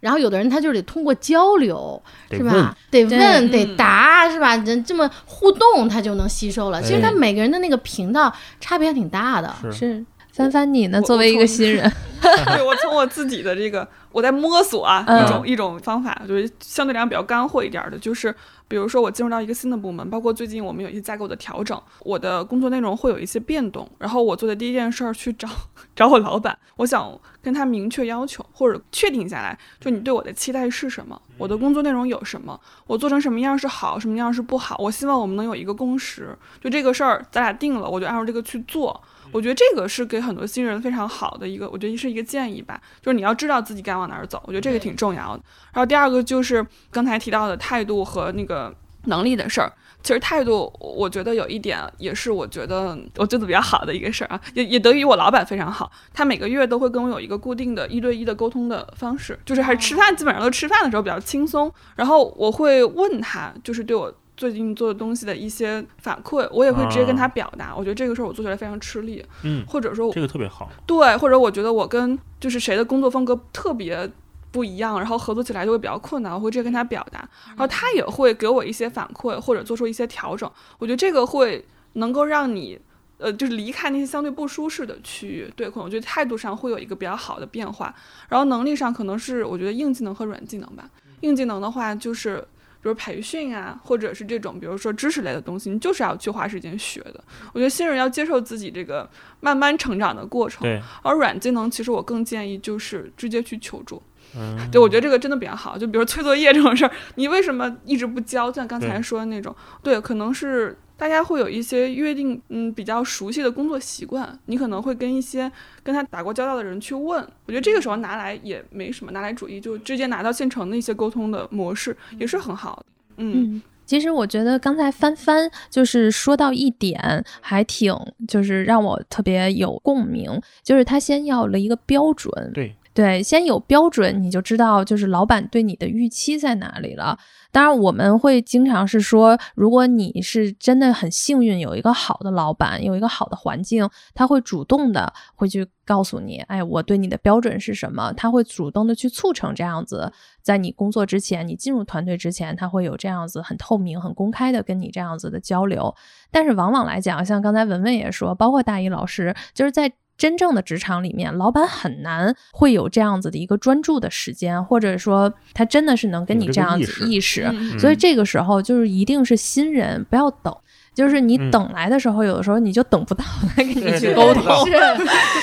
然后有的人他就得通过交流，是吧？得问，得答，是吧？人这么互动，他就能吸收了。其实他每个人的那个频道差别还挺大的。是是帆帆，你呢？作为一个新人，对我从我自己的这个我在摸索啊，嗯一种一种方法，就是相对来讲比较干货一点儿的，就是比如说我进入到一个新的部门，包括最近我们有一些架构的调整，我的工作内容会有一些变动，然后我做的第一件事儿去找 找我老板，我想跟他明确要求或者确定下来，就你对我的期待是什么，我的工作内容有什么，我做成什么样是好，什么样是不好，我希望我们能有一个共识，就这个事儿咱俩定了，我就按照这个去做。我觉得这个是给很多新人非常好的一个，我觉得是一个建议吧，就是你要知道自己该往哪儿走，我觉得这个挺重要的。然后第二个就是刚才提到的态度和那个能力的事儿。其实态度，我觉得有一点也是我觉得我做的比较好的一个事儿啊，也也得益于我老板非常好，他每个月都会跟我有一个固定的一对一的沟通的方式，就是还是吃饭，基本上都吃饭的时候比较轻松，然后我会问他，就是对我最近做的东西的一些反馈，我也会直接跟他表达。我觉得这个事儿我做起来非常吃力，嗯，或者说这个特别好。对，或者我觉得我跟就是谁的工作风格特别不一样，然后合作起来就会比较困难，我会直接跟他表达，然后他也会给我一些反馈或者做出一些调整。我觉得这个会能够让你。呃，就是离开那些相对不舒适的区域，对，可能我觉得态度上会有一个比较好的变化，然后能力上可能是我觉得硬技能和软技能吧。硬技能的话，就是比如培训啊，或者是这种比如说知识类的东西，你就是要去花时间学的。我觉得新人要接受自己这个慢慢成长的过程，对，而软技能，其实我更建议就是直接去求助。嗯，对，我觉得这个真的比较好。就比如催作业这种事儿，你为什么一直不交？就像刚才说的那种，对，可能是大家会有一些约定，嗯，比较熟悉的工作习惯，你可能会跟一些跟他打过交道的人去问。我觉得这个时候拿来也没什么，拿来主义就直接拿到现成的一些沟通的模式，也是很好的。嗯嗯，其实我觉得刚才帆帆就是说到一点，还挺就是让我特别有共鸣，就是他先要了一个标准，对，对，先有标准，你就知道就是老板对你的预期在哪里了。当然，我们会经常是说，如果你是真的很幸运，有一个好的老板，有一个好的环境，他会主动的会去告诉你，哎，我对你的标准是什么？他会主动的去促成这样子，在你工作之前，你进入团队之前，他会有这样子很透明、很公开的跟你这样子的交流。但是往往来讲，像刚才文文也说，包括大一老师，就是在真正的职场里面，老板很难会有这样子的一个专注的时间，或者说他真的是能跟你这样子意识意识。嗯所以这个时候就是一定是新人，不要等。就是你嗯等来的时候，有的时候你就等不到他跟你去沟通。是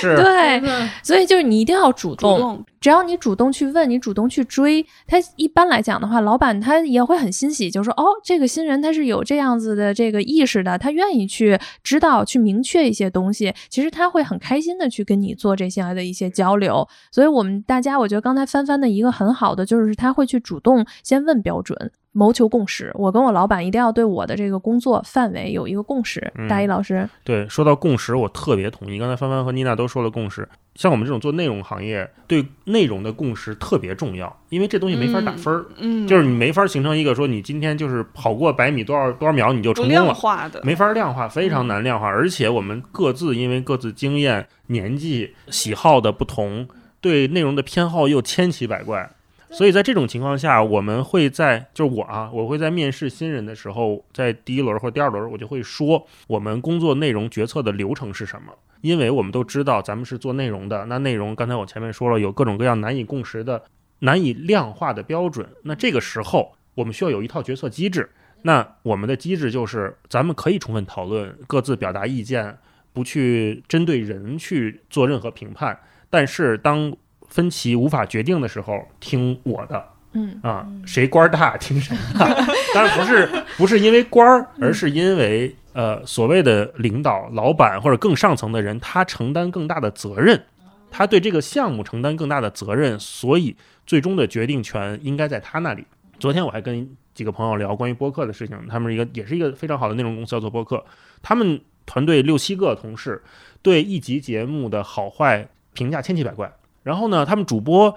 是，对，所以就是你一定要主动，主动，只要你主动去问，你主动去追，他一般来讲的话，老板他也会很欣喜，就说哦，这个新人他是有这样子的这个意识的，他愿意去知道、去明确一些东西，其实他会很开心的去跟你做这些的一些交流。所以我们大家，我觉得刚才帆帆的一个很好的就是他会去主动先问标准。谋求共识，我跟我老板一定要对我的这个工作范围有一个共识。嗯大一老师，对，说到共识，我特别同意。刚才帆帆和妮娜都说了共识，像我们这种做内容行业，对内容的共识特别重要，因为这东西没法打分儿，嗯，就是你没法形成一个说你今天就是跑过百米多少多少秒你就成功了。化的，没法量化，非常难量化，而且我们各自因为各自经验、年纪、喜好的不同，对内容的偏好又千奇百怪，所以在这种情况下，我们会在就是我啊，我会在面试新人的时候，在第一轮或第二轮，我就会说我们工作内容决策的流程是什么，因为我们都知道咱们是做内容的，那内容刚才我前面说了，有各种各样难以共识的、难以量化的标准，那这个时候我们需要有一套决策机制。那我们的机制就是，咱们可以充分讨论，各自表达意见，不去针对人去做任何评判。但是当分歧无法决定的时候，听我的。嗯。啊，谁官儿大听谁的。当然不是不是因为官儿，而是因为呃所谓的领导、老板或者更上层的人，他承担更大的责任，他对这个项目承担更大的责任，所以最终的决定权应该在他那里。昨天我还跟几个朋友聊关于播客的事情，他们是一个也是一个非常好的内容公司要做播客，他们团队六七个同事对一集节目的好坏评价千奇百怪，然后呢，他们主播。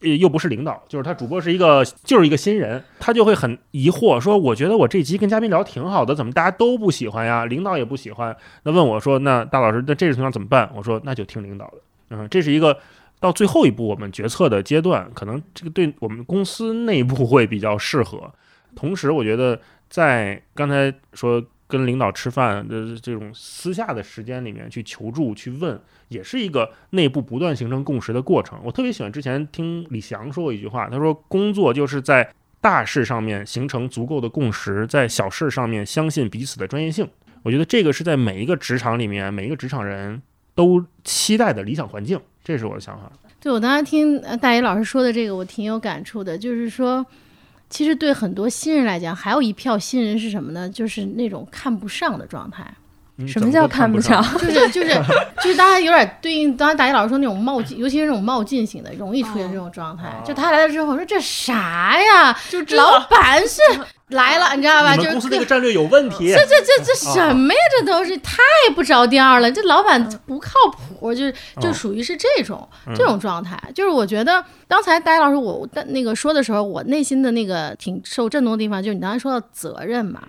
呃，又不是领导，就是他主播是一个就是一个新人，他就会很疑惑，说我觉得我这集跟嘉宾聊挺好的，怎么大家都不喜欢呀？领导也不喜欢，那问我说，那大老师，那这种情况怎么办？我说那就听领导的，嗯，这是一个到最后一步我们决策的阶段，可能这个对我们公司内部会比较适合。同时，我觉得在刚才说跟领导吃饭的这种私下的时间里面去求助、去问，也是一个内部不断形成共识的过程。我特别喜欢之前听李翔说过一句话，他说：“工作就是在大事上面形成足够的共识，在小事上面相信彼此的专业性。”我觉得这个是在每一个职场里面，每一个职场人都期待的理想环境。这是我的想法。对我当时听大一老师说的这个，我挺有感触的，就是说。其实对很多新人来讲，还有一票新人是什么呢？就是那种看不上的状态。什么叫看不上？就是就是就是大家有点对应，刚才大一老师说那种冒进，尤其是那种冒进型的，容易出现这种状态。就他来了之后说这啥呀？就老板是 来了，你知道吧？就是公司这个战略有问题。这这这这什么呀？这都是太不着调了。这老板不靠谱，就是就属于是这种这种状态。就是我觉得刚才大一老师我那个说的时候，我内心的那个挺受震动的地方，就是你刚才说到责任嘛。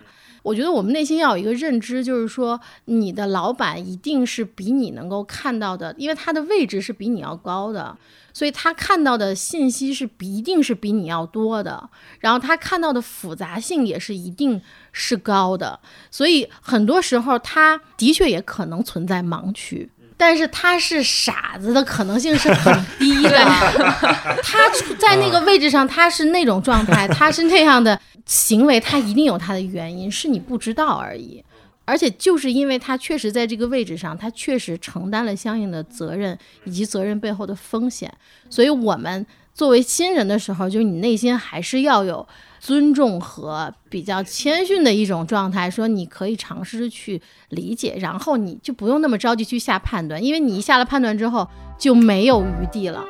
我觉得我们内心要有一个认知，就是说你的老板一定是比你能够看到的，因为他的位置是比你要高的，所以他看到的信息是一定是比你要多的，然后他看到的复杂性也是一定是高的，所以很多时候他的确也可能存在盲区，但是他是傻子的可能性是很低的 他在那个位置上他是那种状态，他是那样的。行为他一定有他的原因，是你不知道而已。而且就是因为他确实在这个位置上，他确实承担了相应的责任以及责任背后的风险，所以我们作为新人的时候，就是你内心还是要有尊重和比较谦逊的一种状态，说你可以尝试去理解，然后你就不用那么着急去下判断，因为你一下了判断之后就没有余地了。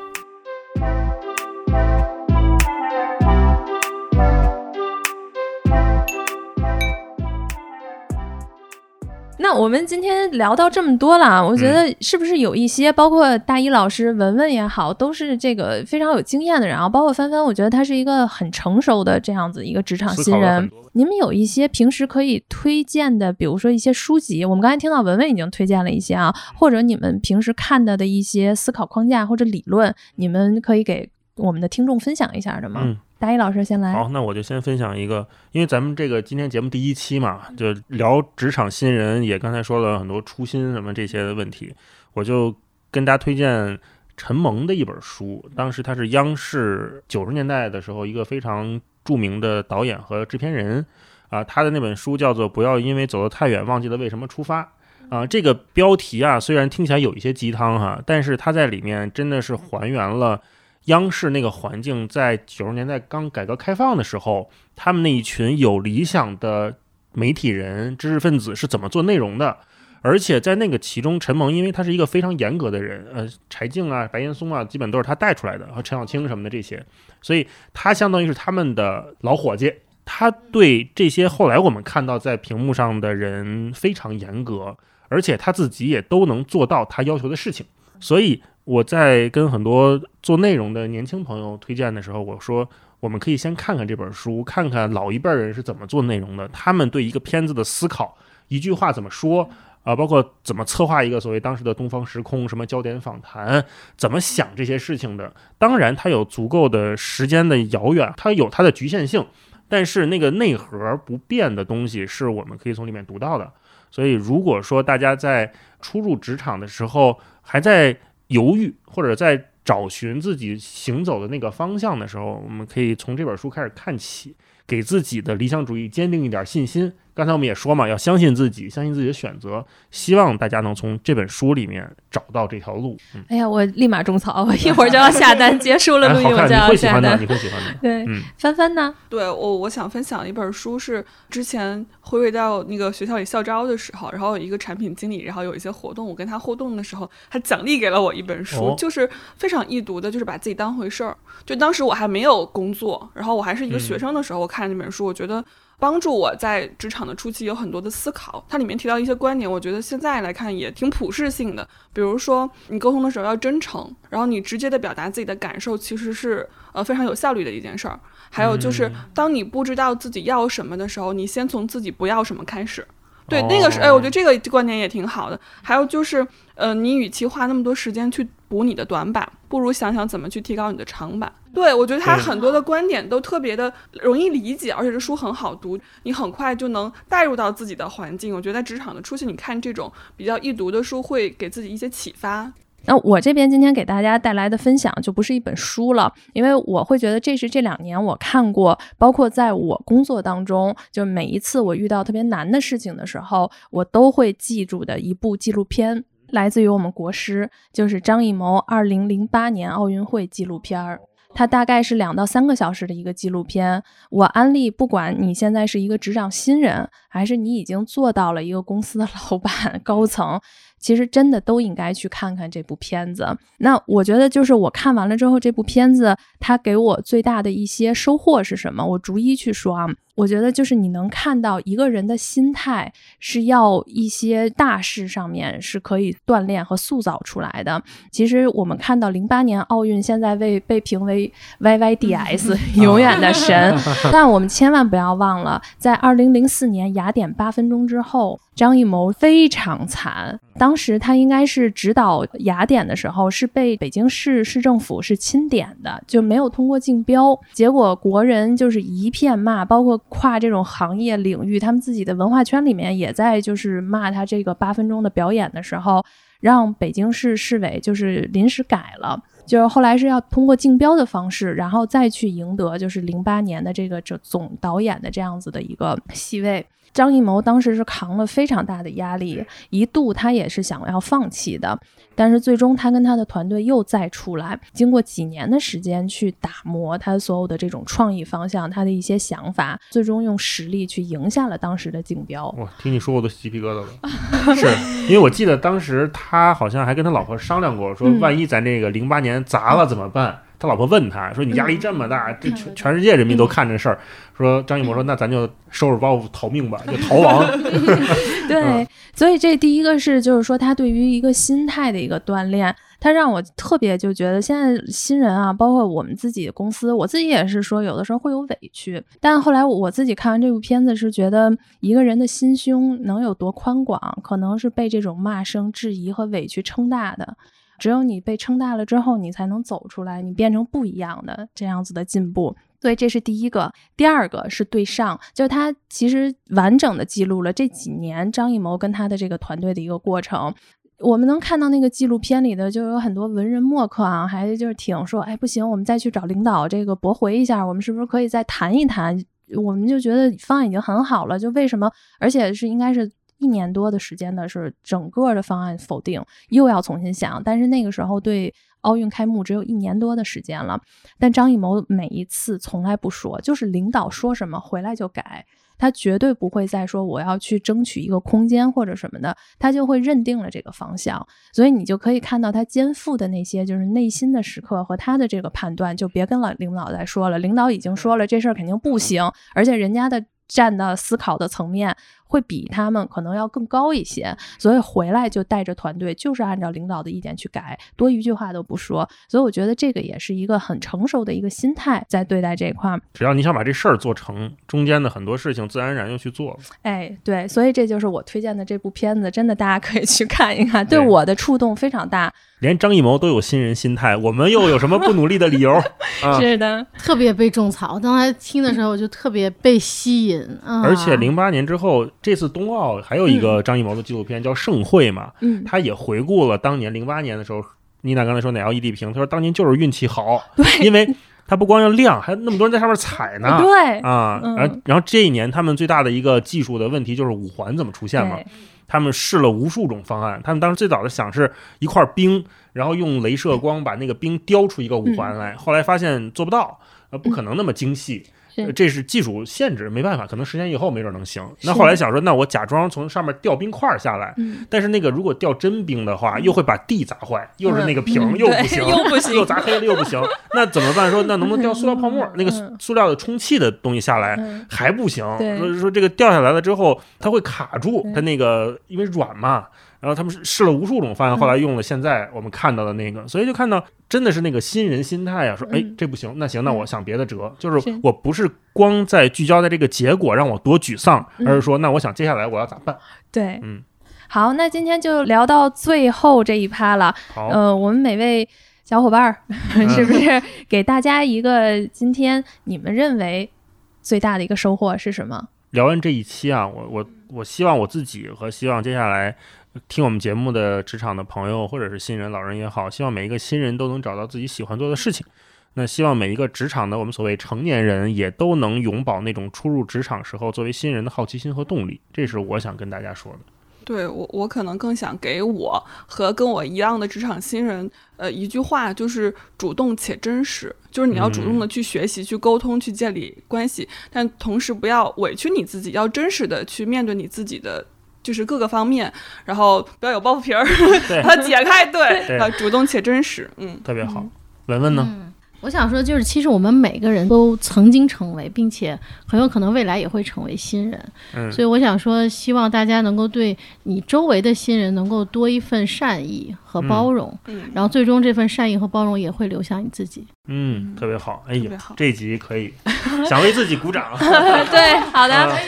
那我们今天聊到这么多了，我觉得是不是有一些，包括大一老师、文文也好，都是这个非常有经验的人啊。包括帆帆，我觉得他是一个很成熟的这样子一个职场新人。你们有一些平时可以推荐的，比如说一些书籍，我们刚才听到文文已经推荐了一些啊，或者你们平时看到的一些思考框架或者理论，你们可以给我们的听众分享一下的吗？大一老师先来。好，那我就先分享一个，因为咱们这个今天节目第一期嘛，就聊职场新人，也刚才说了很多初心什么这些的问题，我就跟大家推荐陈蒙的一本书。当时他是央视九十年代的时候一个非常著名的导演和制片人啊，他的那本书叫做《不要因为走得太远忘记了为什么出发》啊。这个标题啊，虽然听起来有一些鸡汤哈，但是它在里面真的是还原了。央视那个环境，在九十年代刚改革开放的时候，他们那一群有理想的媒体人、知识分子是怎么做内容的？而且在那个其中，陈蒙因为他是一个非常严格的人，呃，柴静啊、白岩松啊，基本都是他带出来的，和陈小青什么的这些，所以他相当于是他们的老伙计。他对这些后来我们看到在屏幕上的人非常严格，而且他自己也都能做到他要求的事情，所以。我在跟很多做内容的年轻朋友推荐的时候，我说我们可以先看看这本书，看看老一辈人是怎么做内容的，他们对一个片子的思考，一句话怎么说啊，包括怎么策划一个所谓当时的东方时空什么焦点访谈，怎么想这些事情的。当然，它有足够的时间的遥远，它有它的局限性，但是那个内核不变的东西是我们可以从里面读到的。所以，如果说大家在初入职场的时候还在。犹豫或者在找寻自己行走的那个方向的时候，我们可以从这本书开始看起，给自己的理想主义坚定一点信心。刚才我们也说嘛，要相信自己，相信自己的选择。希望大家能从这本书里面找到这条路。哎呀，我立马种草，我一会儿就要下单。结束了录音，我就要下单。你会喜欢的，对，嗯帆帆呢？对我，我想分享一本书，是之前辉瑞到那个学校里校招的时候，然后有一个产品经理，然后有一些活动，我跟他互动的时候，他奖励给了我一本书，就是非常易读的，就是把自己当回事儿。就当时我还没有工作，然后我还是一个学生的时候，我看这本书，我觉得。帮助我在职场的初期有很多的思考，它里面提到一些观点，我觉得现在来看也挺普适性的。比如说，你沟通的时候要真诚，然后你直接的表达自己的感受，其实是呃非常有效率的一件事儿。还有就是，当你不知道自己要什么的时候，你先从自己不要什么开始。对，那个是，哎，我觉得哦这个观点也挺好的。还有就是，呃，你与其花那么多时间去补你的短板，不如想想怎么去提高你的长板。对，我觉得他很多的观点都特别的容易理解，而且这书很好读，你很快就能带入到自己的环境。我觉得在职场的初期，你看这种比较易读的书，会给自己一些启发。那我这边今天给大家带来的分享就不是一本书了，因为我会觉得这是这两年我看过，包括在我工作当中，就每一次我遇到特别难的事情的时候，我都会记住的一部纪录片，来自于我们国师，就是张艺谋二零零八年奥运会纪录片儿。它大概是两到三个小时的一个纪录片。我安利，不管你现在是一个职场新人，还是你已经做到了一个公司的老板、高层，其实真的都应该去看看这部片子。那我觉得，就是我看完了之后，这部片子它给我最大的一些收获是什么？我逐一去说啊。我觉得就是你能看到一个人的心态是要一些大事上面是可以锻炼和塑造出来的。其实我们看到零八年奥运现在被被评为 YYDS 永远的神，但我们千万不要忘了，在二零零四年雅典八分钟之后，张艺谋非常惨。当时他应该是指导雅典的时候，是被北京市市政府是钦点的，就没有通过竞标。结果国人就是一片骂，包括跨这种行业领域，他们自己的文化圈里面也在就是骂他这个八分钟的表演的时候，让北京市市委就是临时改了。就是后来是要通过竞标的方式，然后再去赢得就是零八年的这个这总导演的这样子的一个席位。张艺谋当时是扛了非常大的压力，一度他也是想要放弃的，但是最终他跟他的团队又再出来，经过几年的时间去打磨他所有的这种创意方向，他的一些想法，最终用实力去赢下了当时的竞标。哇，听你说我都鸡皮疙瘩了。是因为我记得当时他好像还跟他老婆商量过，说嗯万一咱这个零八年砸了怎么办？他老婆问他说：“你压力这么大，这嗯全全世界人民都看这事儿。”说张艺谋说：“那咱就收拾包袱逃命吧，就逃亡。对，所以这第一个是就是说他对于一个心态的一个锻炼，他让我特别就觉得现在新人啊，包括我们自己公司，我自己也是说有的时候会有委屈，但后来我我自己看完这部片子是觉得一个人的心胸能有多宽广，可能是被这种骂声、质疑和委屈撑大的。只有你被撑大了之后，你才能走出来，你变成不一样的这样子的进步。所以这是第一个，第二个是对上，就是他其实完整的记录了这几年张艺谋跟他的这个团队的一个过程。我们能看到那个纪录片里的，就有很多文人墨客啊，还就是挺说，哎，不行，我们再去找领导这个驳回一下，我们是不是可以再谈一谈？我们就觉得方案已经很好了，就为什么？而且是应该是一年多的时间的是整个的方案否定，又要重新想。但是那个时候对奥运开幕只有一年多的时间了，但张艺谋每一次从来不说，就是领导说什么回来就改。他绝对不会再说我要去争取一个空间或者什么的，他就会认定了这个方向，所以你就可以看到他肩负的那些就是内心的时刻和他的这个判断，就别跟老领导再说了，领导已经说了这事儿肯定不行，而且人家的站的思考的层面会比他们可能要更高一些，所以回来就带着团队，就是按照领导的意见去改，多一句话都不说。所以我觉得这个也是一个很成熟的一个心态，在对待这一块儿。只要你想把这事儿做成，中间的很多事情自然而然就去做了。哎，对，所以这就是我推荐的这部片子，真的大家可以去看一看，对对我的触动非常大。连张艺谋都有新人心态，我们又有什么不努力的理由 啊？是的，特别被种草。当时听的时候，我就特别被吸引啊！而且零八年之后，这次冬奥还有一个张艺谋的纪录片叫《盛会》嘛，嗯，他也回顾了当年零八年的时候，妮娜刚才说哪 LED 屏，他说当年就是运气好，对因为他不光要亮，还有那么多人在上面踩呢。对，啊，嗯然后然后这一年他们最大的一个技术的问题就是五环怎么出现嘛？他们试了无数种方案，他们当时最早的想是一块冰，然后用镭射光把那个冰雕出一个五环来，后来发现做不到，呃，不可能那么精细。这是技术限制，没办法，可能十年以后没准能行。那后来想说，那我假装从上面掉冰块下来，嗯，但是那个如果掉真冰的话，又会把地砸坏，又是那个瓶嗯又不行，又不行又砸黑了又不行，那怎么办？说那能不能掉塑料泡沫？那个嗯塑料的充气的东西下来嗯还不行，说这个掉下来了之后它会卡住，它那个因为软嘛。然后他们是试了无数种方案，后来用了现在我们看到的那个，所以就看到真的是那个新人心态啊，说哎嗯这不行，那行那我想别的辙，就是是。我不是光在聚焦在这个结果让我多沮丧，嗯。而是说那我想接下来我要咋办？对，嗯，好，那今天就聊到最后这一趴了。好，呃，我们每位小伙伴儿 是不是给大家一个今天你们认为最大的一个收获是什么？聊完这一期啊，我我我希望我自己和希望接下来听我们节目的职场的朋友或者是新人、老人也好，希望每一个新人都能找到自己喜欢做的事情。那希望每一个职场的我们所谓成年人也都能永葆那种初入职场时候作为新人的好奇心和动力，这是我想跟大家说的。对我，我可能更想给我和跟我一样的职场新人，呃，一句话就是主动且真实，就是你要主动的去学习、去沟通、去建立关系，但同时不要委屈你自己，要真实的去面对你自己的。就是各个方面，然后不要有包袱皮儿，对 把它解开，对，对啊，主动且真实，嗯，特别好。文文呢？嗯，我想说，就是其实我们每个人都曾经成为，并且很有可能未来也会成为新人。嗯所以我想说，希望大家能够对你周围的新人能够多一份善意和包容，嗯然后最终这份善意和包容也会流向你自己。嗯，特别好。哎呀特别好，这集可以，想为自己鼓掌。对，好的。啊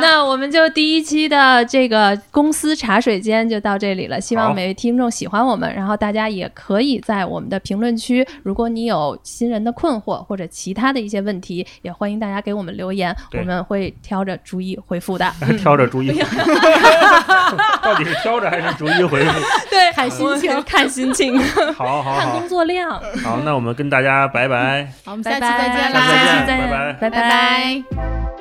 那我们就第一期的这个公司茶水间就到这里了，希望每位听众喜欢我们，然后大家也可以在我们的评论区，如果你有新人的困惑或者其他的一些问题，也欢迎大家给我们留言，我们会挑着逐一回复的。挑着逐一回复，到底是挑着还是逐一回复？对，看心情看心情，好好好。看工作量。好，那我们跟大家拜拜。好，我们下期拜拜再见下期再啦，见拜拜拜。拜拜